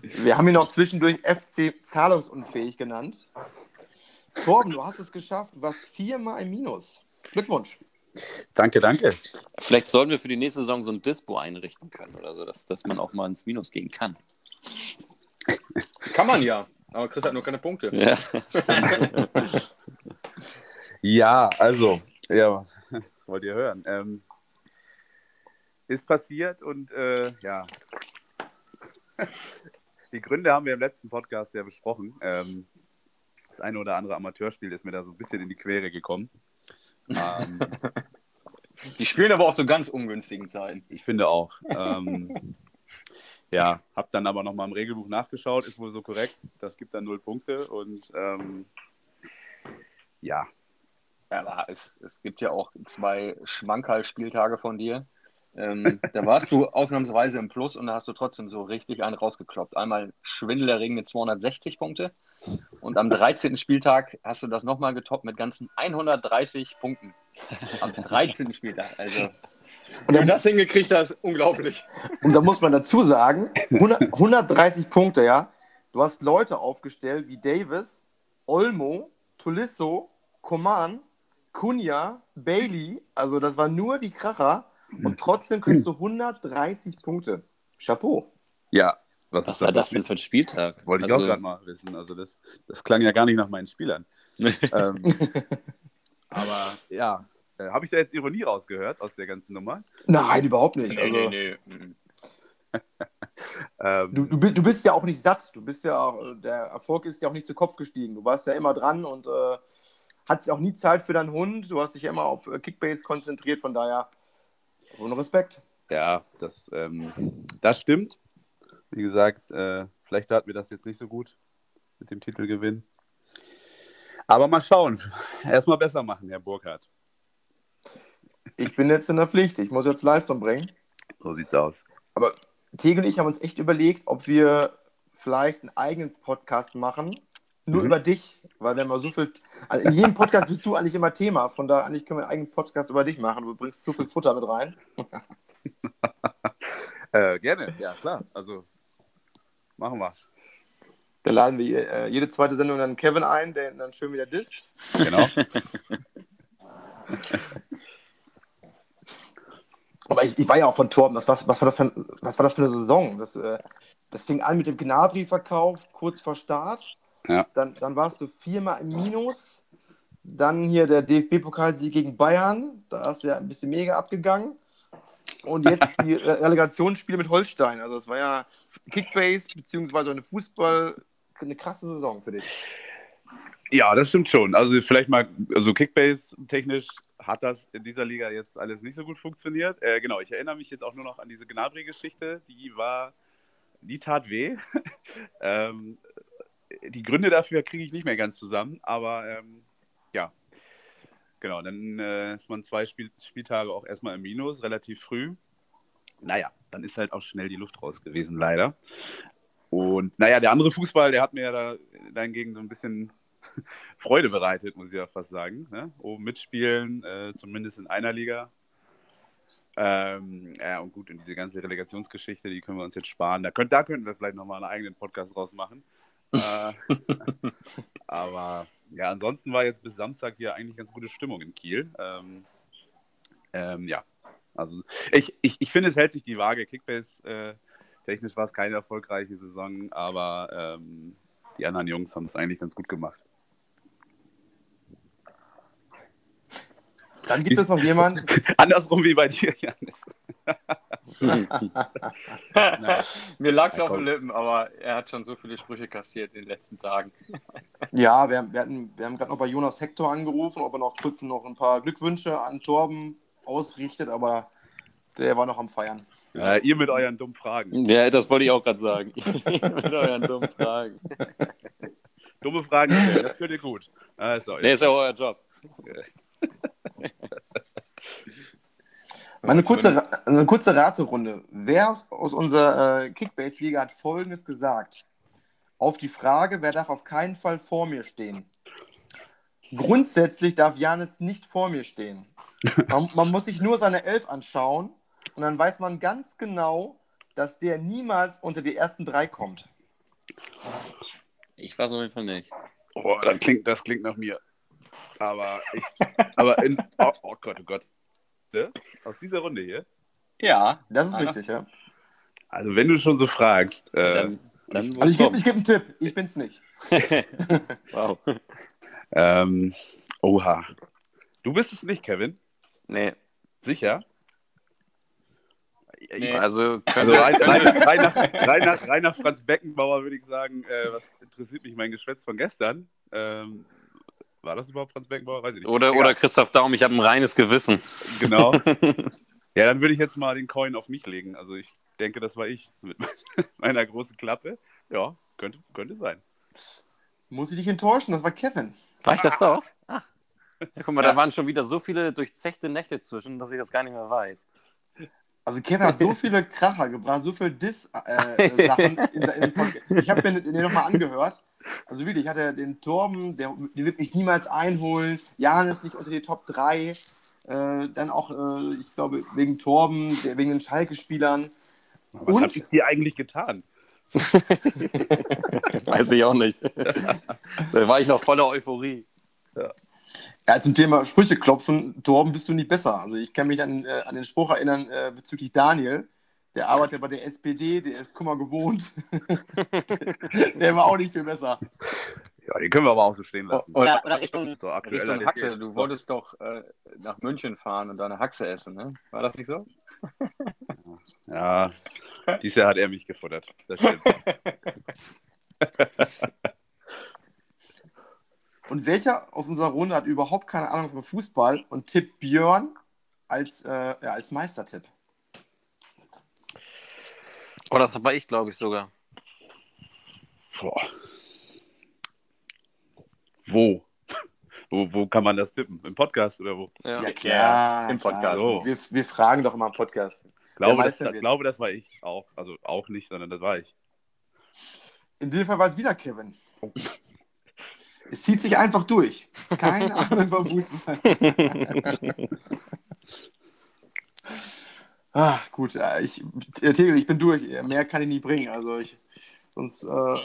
Wir haben ihn auch zwischendurch FC zahlungsunfähig genannt. Torben, du hast es geschafft. Du warst viermal im Minus. Glückwunsch. Danke, danke. Vielleicht sollten wir für die nächste Saison so ein Dispo einrichten können oder so, dass, dass man auch mal ins Minus gehen kann. Kann man ja. Aber Chris hat nur keine Punkte. Ja. [LAUGHS] Ja, also, ja, wollt ihr hören? Ähm, ist passiert und äh, ja, [LAUGHS] die Gründe haben wir im letzten Podcast ja besprochen. Ähm, das eine oder andere Amateurspiel ist mir da so ein bisschen in die Quere gekommen. Ähm, [LAUGHS] Die spielen aber auch zu ganz ungünstigen Zeiten. ich finde auch. Ähm, ja, habe dann aber nochmal im Regelbuch nachgeschaut, ist wohl so korrekt. Das gibt dann null Punkte und ähm, ja, Aber es, es gibt ja auch zwei Schmankerl-Spieltage von dir. Ähm, da warst du ausnahmsweise im Plus und da hast du trotzdem so richtig einen rausgekloppt. Einmal schwindelerregende 260 Punkte und am 13. Spieltag hast du das nochmal getoppt mit ganzen 130 Punkten. Am 13. Spieltag. Also, wie du das hingekriegt hast, unglaublich. Und da muss man dazu sagen, 100, 130 Punkte, ja. Du hast Leute aufgestellt wie Davis, Olmo, Tolisso, Coman, Kunja, Bailey. Also das waren nur die Kracher. Und trotzdem kriegst du 130 Punkte. Chapeau. ja. Was, Was ist war da das denn für ein Spieltag? Wollte ich Also, auch gerade mal wissen. Also das, das klang ja gar nicht nach meinen Spielern. [LAUGHS] ähm, aber ja, äh, habe ich da jetzt Ironie rausgehört aus der ganzen Nummer? Nein, überhaupt nicht. Nee, Also, nee, nee. Mhm. [LAUGHS] Ähm, Du, du, du bist ja auch nicht satt. Du bist ja, auch- der Erfolg ist ja auch nicht zu Kopf gestiegen. Du warst ja immer dran und äh, hattest auch nie Zeit für deinen Hund. Du hast dich ja immer auf äh, Kickbase konzentriert. Von daher, ohne Respekt. ja, das, ähm, das stimmt. Wie gesagt, äh, vielleicht tat mir das jetzt nicht so gut mit dem Titelgewinn. Aber mal schauen. Erstmal besser machen, Herr Burkhardt. Ich bin jetzt in der Pflicht. Ich muss jetzt Leistung bringen. So sieht's aus. Aber Tegel und ich haben uns echt überlegt, ob wir vielleicht einen eigenen Podcast machen. Nur Mhm. über dich, weil wir haben so viel. Also in jedem Podcast bist du eigentlich immer Thema. Von daher eigentlich können wir einen eigenen Podcast über dich machen. Du bringst so viel Futter mit rein. [LAUGHS] Äh, gerne, ja klar. Also machen wir. Da laden wir äh, jede zweite Sendung dann Kevin ein, der dann schön wieder disst. Genau. [LAUGHS] Aber ich, ich war ja auch von Torben. Das, was, was, war das für, was war das für eine Saison? Das, äh, das fing an mit dem Gnabry-Verkauf kurz vor Start. Ja. Dann, dann warst du viermal im Minus. Dann hier der DFB-Pokalsieg gegen Bayern. Da hast du ja ein bisschen mega abgegangen. und jetzt die [LAUGHS] Re- Relegationsspiele mit Holstein. Also es war ja Kickbase beziehungsweise eine Fußball eine krasse Saison für dich. Ja, das stimmt schon. Also vielleicht mal, also Kickbase-technisch hat das in dieser Liga jetzt alles nicht so gut funktioniert. Äh, genau, ich erinnere mich jetzt auch nur noch an diese Gnabry-Geschichte. Die war, die tat weh. [LAUGHS] ähm, die Gründe dafür kriege ich nicht mehr ganz zusammen, aber ähm, ja, genau, dann äh, ist man zwei Spiel Spieltage auch erstmal im Minus, relativ früh. Naja, dann ist halt auch schnell die Luft raus gewesen, leider. Und naja, der andere Fußball, der hat mir ja da dahingegen so ein bisschen [LAUGHS] Freude bereitet, muss ich ja fast sagen. Ne? Oben mitspielen, äh, zumindest in einer Liga. Ähm, ja, und gut, und diese ganze Relegationsgeschichte, die können wir uns jetzt sparen. Da, könnt, da könnten wir vielleicht nochmal einen eigenen Podcast draus machen. Äh, [LAUGHS] aber ja, ansonsten war jetzt bis Samstag hier eigentlich ganz gute Stimmung in Kiel. Ähm, ähm, ja, also ich, ich, ich finde, es hält sich die Waage. Kickbase äh, technisch war es keine erfolgreiche Saison, aber ähm, die anderen Jungs haben es eigentlich ganz gut gemacht. Dann gibt es noch jemand, [LAUGHS] Andersrum wie bei dir, Janis. [LAUGHS] Mir lag es auf den. Lippen, aber er hat schon so viele Sprüche kassiert in den letzten Tagen. [LAUGHS] ja, wir, wir, hatten, wir haben gerade noch bei Jonas Hector angerufen, ob er noch kurz noch ein paar Glückwünsche an Torben ausrichtet, aber der war noch am Feiern. Ja, ihr mit euren dummen Fragen. Ja, das wollte ich auch gerade sagen. Mit euren dummen Fragen. Dumme Fragen das könnt ihr gut. Ist auch Nee, ist ja euer Job. Mal Eine kurze, Ra- eine kurze Raterunde. Wer aus, aus unserer äh, Kickbase-Liga hat Folgendes gesagt? Auf die Frage, wer darf auf keinen Fall vor mir stehen? Grundsätzlich darf Janis nicht vor mir stehen. Man, man muss sich nur seine Elf anschauen und dann weiß man ganz genau, dass der niemals unter die ersten drei kommt. Ich weiß auf jeden Fall nicht. Oh, das klingt, das klingt nach mir. Aber ich, aber in, oh, oh Gott, oh Gott. Ne? Aus dieser Runde hier. Ja, Das ist Ah. richtig, ja. Also wenn du schon so fragst, äh, Dann, dann Also ich gebe ich geb einen Tipp, ich bin's nicht. [LAUGHS] Wow. ähm, oha. Du bist es nicht, Kevin? Nee. Sicher? Nee. Also, Also rein, rein, rein, nach, rein, nach, rein nach Franz Beckenbauer würde ich sagen, äh, was interessiert mich mein Geschwätz von gestern? Ähm, war das überhaupt Franz Beckenbauer? Weiß ich nicht. oder, Egal. oder Christoph Daum, ich habe ein reines Gewissen. Genau. [LAUGHS] Ja, dann würde ich jetzt mal den Coin auf mich legen. Also ich denke, das war ich mit [LAUGHS] meiner großen Klappe. Ja, könnte, könnte sein. Muss ich dich enttäuschen, das war Kevin. War ich das doch? Ach. Ja, guck mal, da waren schon wieder so viele durchzechte Nächte zwischen, dass ich das gar nicht mehr weiß. Also Kevin hat so [LAUGHS] viele Kracher gebracht, so viele Diss-Sachen äh, [LAUGHS] Sachen in, in dem Podcast. Ich habe mir den nochmal angehört. Also wirklich, ich hatte den Torben, der, der wird mich niemals einholen. Janis nicht unter die Top 3. Äh, dann auch, äh, ich glaube, wegen Torben, der, wegen den Schalke-Spielern. Was Und- hat ich dir eigentlich getan? [LAUGHS] Weiß ich auch nicht. da war ich noch voller Euphorie. Ja, zum Thema Sprüche klopfen, Torben bist du nicht besser. Also ich kann mich an, äh, an den Spruch erinnern äh, bezüglich Daniel. Der arbeitet bei der SPD, der ist Kummer gewohnt. [LAUGHS] der war auch nicht viel besser. Ja, den können wir aber auch so stehen lassen. Oder, Oder Richtung, so Richtung Haxe. Du wolltest doch äh, nach München fahren und deine Haxe essen, ne? War das nicht so? Ja, dieses Jahr hat er mich gefuttert. Das stimmt. [LAUGHS] Und welcher aus unserer Runde hat überhaupt keine Ahnung vom Fußball und tippt Björn als, äh, ja, als Meistertipp? Oh, das war ich, glaube ich, sogar. Boah. Wo? [LAUGHS] wo? Wo kann man das tippen? Im Podcast oder wo? Ja. klar. im klar. Podcast. So. Wir, wir fragen doch immer im Podcast. Ich glaube, das, wird. glaube, das war ich auch. Also auch nicht, sondern das war ich. In dem Fall war es wieder Kevin. [LAUGHS] Es zieht sich einfach durch. Keine [LAUGHS] Ahnung vom Fußball. [LAUGHS] ah, gut, ich, äh, Tegel, ich bin durch. Mehr kann ich nie bringen. Also ich, sonst, äh,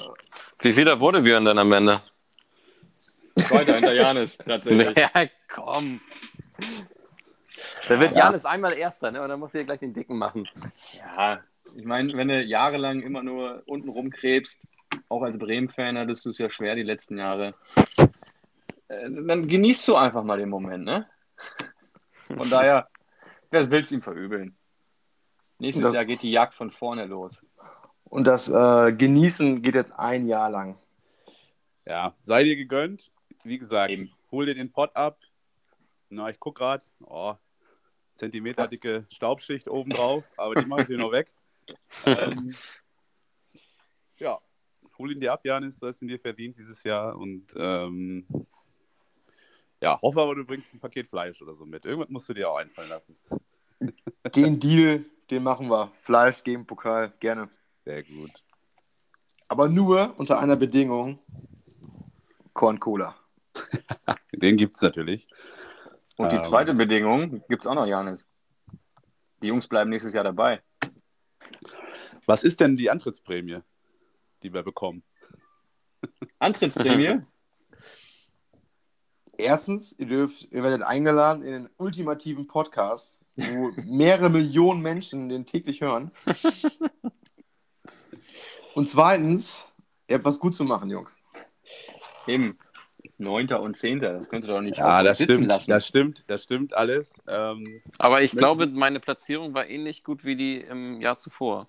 Wie viel da wurde Björn dann am Ende? Zweiter hinter Janis, tatsächlich. [LAUGHS] Ja, komm. Da wird Janis einmal Erster, ne? Und dann muss er gleich den Dicken machen. Ja, ich meine, wenn du jahrelang immer nur unten rumkrebst, auch als Bremen-Fan hattest du es ja schwer die letzten Jahre. Äh, Dann genießt du einfach mal den Moment, ne? Von [LAUGHS] daher, wer willst ihm verübeln? Nächstes Das- Jahr geht die Jagd von vorne los. Und das äh, Genießen geht jetzt ein Jahr lang. Ja, sei dir gegönnt. Wie gesagt, Eben. hol dir den Pott ab. Na, ich guck gerade. Oh, Zentimeterdicke Staubschicht oben [LAUGHS] drauf, aber die mache ich dir noch weg. [LAUGHS] Ähm, ja, hol ihn dir ab, Janis. Du hast ihn dir verdient dieses Jahr. Und ähm, ja, hoffe aber, du bringst ein Paket Fleisch oder so mit. Irgendwas musst du dir auch einfallen lassen. [LAUGHS] Den Deal, den machen wir. Fleisch gegen Pokal, gerne. Sehr gut. Aber nur unter einer Bedingung: Korn Cola. [LAUGHS] Den gibt es natürlich. Und die Ähm. zweite Bedingung gibt es auch noch, Janis. Die Jungs bleiben nächstes Jahr dabei. Was ist denn die Antrittsprämie, die wir bekommen? Antrittsprämie? [LAUGHS] Erstens, ihr, dürft, ihr werdet eingeladen in den ultimativen Podcast, wo mehrere [LAUGHS] Millionen Menschen den täglich hören. [LAUGHS] Und zweitens, ihr habt was gut zu machen, Jungs. Eben. Neunter und Zehnter. Das könnte doch nicht Ja, auf das sitzen stimmt. lassen. Das stimmt, das stimmt alles. Ähm, Aber ich glaube, meine Platzierung war ähnlich gut wie die im Jahr zuvor.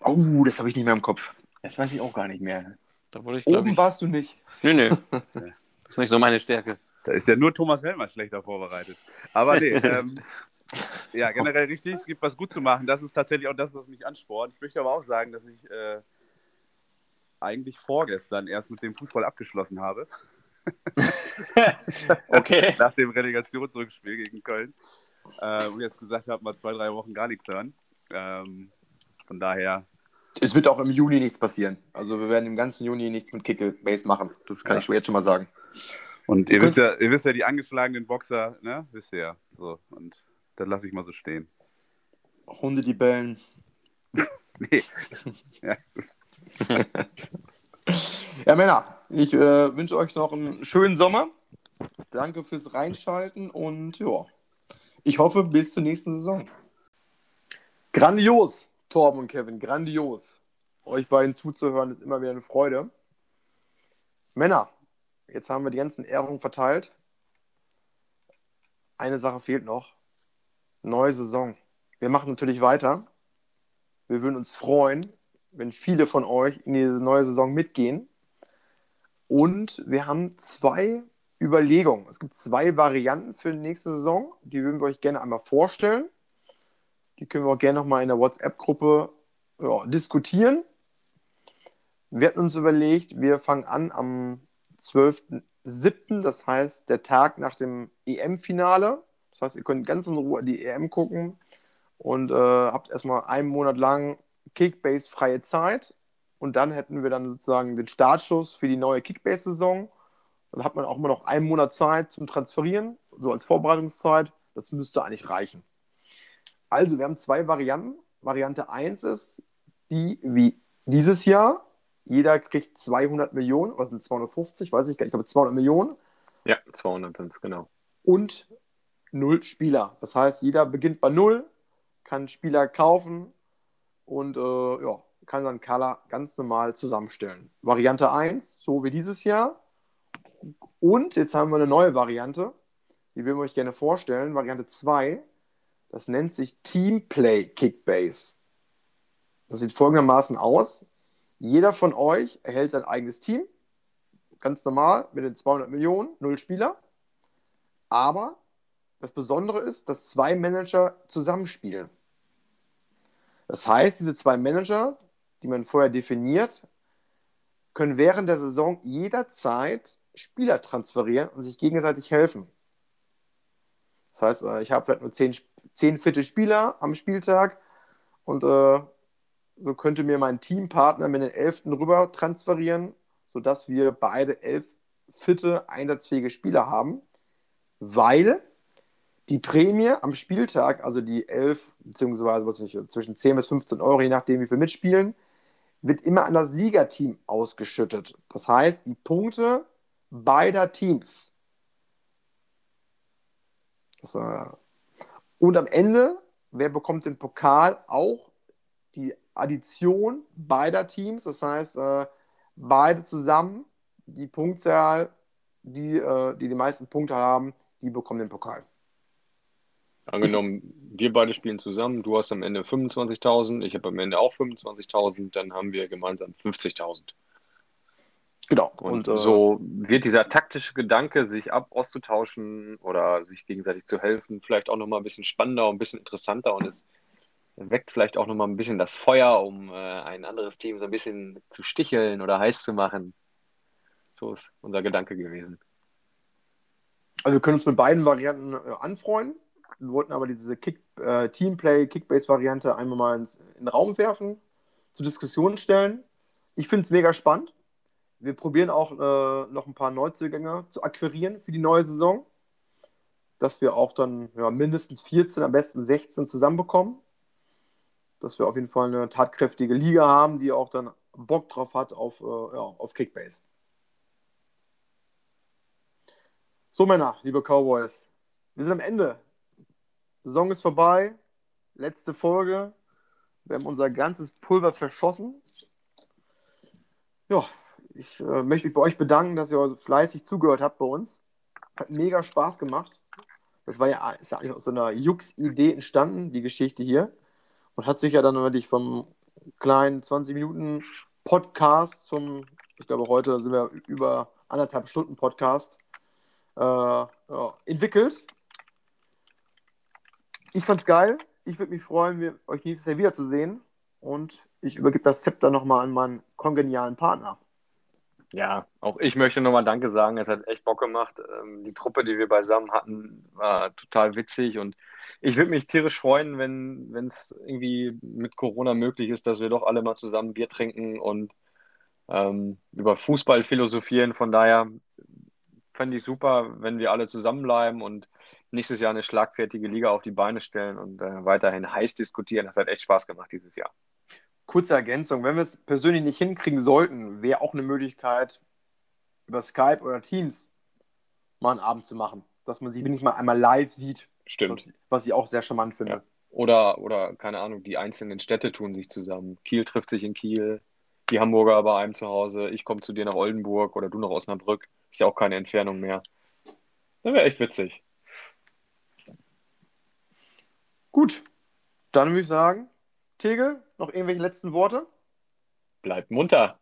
Oh, das habe ich nicht mehr im Kopf. Das weiß ich auch gar nicht mehr. Da wurde ich, Oben ich. warst du nicht. Nö, nö. [LAUGHS] Das ist nicht so meine Stärke. Da ist ja nur Thomas Helmer schlechter vorbereitet. Aber nee, [LAUGHS] ähm, ja, generell richtig, es gibt was gut zu machen. Das ist tatsächlich auch das, was mich anspornt. Ich möchte aber auch sagen, dass ich äh, eigentlich vorgestern erst mit dem Fußball abgeschlossen habe. [LAUGHS] Okay. Nach dem Relegationsrückspiel gegen Köln. Äh, und jetzt gesagt habe, mal zwei, drei Wochen gar nichts hören. Ähm, von daher, Es wird auch im Juni nichts passieren. Also wir werden im ganzen Juni nichts mit Kickbase machen. Das kann Ja. ich schon jetzt schon mal sagen. und ihr Könnt- wisst ja, ihr wisst ja, die angeschlagenen Boxer, ne? Wisst ihr ja. So, und das lasse ich mal so stehen. Hunde, die bellen. [LAUGHS] Nee. [LAUGHS] ja. Ja, Männer, ich äh, wünsche euch noch einen schönen Sommer. Danke fürs Reinschalten und ja, ich hoffe bis zur nächsten Saison. Grandios, Torben und Kevin, grandios. Euch beiden zuzuhören ist immer wieder eine Freude. Männer, jetzt haben wir die ganzen Ehrungen verteilt. Eine Sache fehlt noch. Neue Saison. Wir machen natürlich weiter. Wir würden uns freuen, wenn viele von euch in diese neue Saison mitgehen. Und wir haben zwei Überlegungen. Es gibt zwei Varianten für die nächste Saison. Die würden wir euch gerne einmal vorstellen. Die können wir auch gerne nochmal in der WhatsApp-Gruppe ja, diskutieren. Wir hatten uns überlegt, wir fangen an am 12.07., das heißt der Tag nach dem EM-Finale. Das heißt, ihr könnt ganz in Ruhe die EM gucken und äh, habt erstmal einen Monat lang Kickbase-freie Zeit. Und dann hätten wir dann sozusagen den Startschuss für die neue Kickbase-Saison. Dann hat man auch immer noch einen Monat Zeit zum Transferieren, so als Vorbereitungszeit. Das müsste eigentlich reichen. Also, wir haben zwei Varianten. Variante 1 ist die wie dieses Jahr. Jeder kriegt 200 Millionen, was sind 250, weiß ich gar nicht, ich glaube 200 Millionen Ja, 200 sind es, genau. und null Spieler. Das heißt, jeder beginnt bei null, kann Spieler kaufen und äh, ja, kann dann Color ganz normal zusammenstellen. Variante 1, so wie dieses Jahr. Und jetzt haben wir eine neue Variante, die würden wir euch gerne vorstellen. Variante 2, das nennt sich Teamplay Kickbase. Das sieht folgendermaßen aus. Jeder von euch erhält sein eigenes Team, ganz normal mit den 200 Millionen, null Spieler. Aber das Besondere ist, dass zwei Manager zusammenspielen. Das heißt, diese zwei Manager, die man vorher definiert, können während der Saison jederzeit Spieler transferieren und sich gegenseitig helfen. Das heißt, äh, ich habe vielleicht nur zehn, zehn fitte Spieler am Spieltag und äh, so könnte mir mein Teampartner mit den Elften rüber transferieren, sodass wir beide elf fitte, einsatzfähige Spieler haben, weil die Prämie am Spieltag, also die 11 beziehungsweise was ich, zwischen 10 bis 15 Euro, je nachdem wie viel mitspielen, wird immer an das Siegerteam ausgeschüttet. Das heißt, die Punkte beider Teams. Äh, und am Ende, wer bekommt den Pokal? Auch die Addition beider Teams. Das heißt, äh, beide zusammen, die Punktzahl, die, äh, die die meisten Punkte haben, die bekommen den Pokal. Angenommen, wir beide spielen zusammen. Du hast am Ende 25.000, ich habe am Ende auch 25.000, dann haben wir gemeinsam 50.000. Genau. Und, Und, äh, so wird dieser taktische Gedanke, sich ab auszutauschen oder sich gegenseitig zu helfen, vielleicht auch nochmal ein bisschen spannender und ein bisschen interessanter und es weckt vielleicht auch nochmal ein bisschen das Feuer, um äh, ein anderes Team so ein bisschen zu sticheln oder heiß zu machen. So ist unser Gedanke gewesen. Also wir können uns mit beiden Varianten äh, anfreunden. Wir wollten aber diese Kick, äh, Teamplay, Kickbase-Variante einmal mal ins, in den Raum werfen, zur Diskussion stellen. Ich finde es mega spannend. Wir probieren auch äh, noch ein paar Neuzugänge zu akquirieren für die neue Saison. Dass wir auch dann ja, mindestens 14, am besten 16 zusammenbekommen. Dass wir auf jeden Fall eine tatkräftige Liga haben, die auch dann Bock drauf hat auf, äh, ja, auf Kickbase. So, Männer, liebe Cowboys, wir sind am Ende. Saison ist vorbei. Letzte Folge. Wir haben unser ganzes Pulver verschossen. Ja, ich äh, möchte mich bei euch bedanken, dass ihr so fleißig zugehört habt bei uns. Hat mega Spaß gemacht. Das war ja, ist ja eigentlich aus so einer Jux-Idee entstanden, die Geschichte hier. Und hat sich ja dann wirklich vom kleinen 20 Minuten Podcast zum, ich glaube, heute sind wir über anderthalb Stunden Podcast äh, ja, entwickelt. Ich fand's geil. Ich würde mich freuen, euch nächstes Jahr wiederzusehen. Und ich übergebe das Zepter nochmal an meinen kongenialen Partner. Ja, auch ich möchte nochmal Danke sagen. Es hat echt Bock gemacht. Ähm, Die Truppe, die wir beisammen hatten, war total witzig und ich würde mich tierisch freuen, wenn es irgendwie mit Corona möglich ist, dass wir doch alle mal zusammen Bier trinken und ähm, über Fußball philosophieren. Von daher fände ich super, wenn wir alle zusammenbleiben und nächstes Jahr eine schlagfertige Liga auf die Beine stellen und äh, weiterhin heiß diskutieren. Das hat echt Spaß gemacht dieses Jahr. Kurze Ergänzung, wenn wir es persönlich nicht hinkriegen sollten, wäre auch eine Möglichkeit, über Skype oder Teams mal einen Abend zu machen. Dass man sie wenigstens mal einmal live sieht. Stimmt. Was, was ich auch sehr charmant finde. Ja. Oder, oder, keine Ahnung, die einzelnen Städte tun sich zusammen. Kiel trifft sich in Kiel, die Hamburger bei einem zu Hause, ich komme zu dir nach Oldenburg oder du nach Osnabrück. Ist ja auch keine Entfernung mehr. Das wäre echt witzig. Gut, dann würde ich sagen, Tegel, noch irgendwelche letzten Worte? Bleibt munter.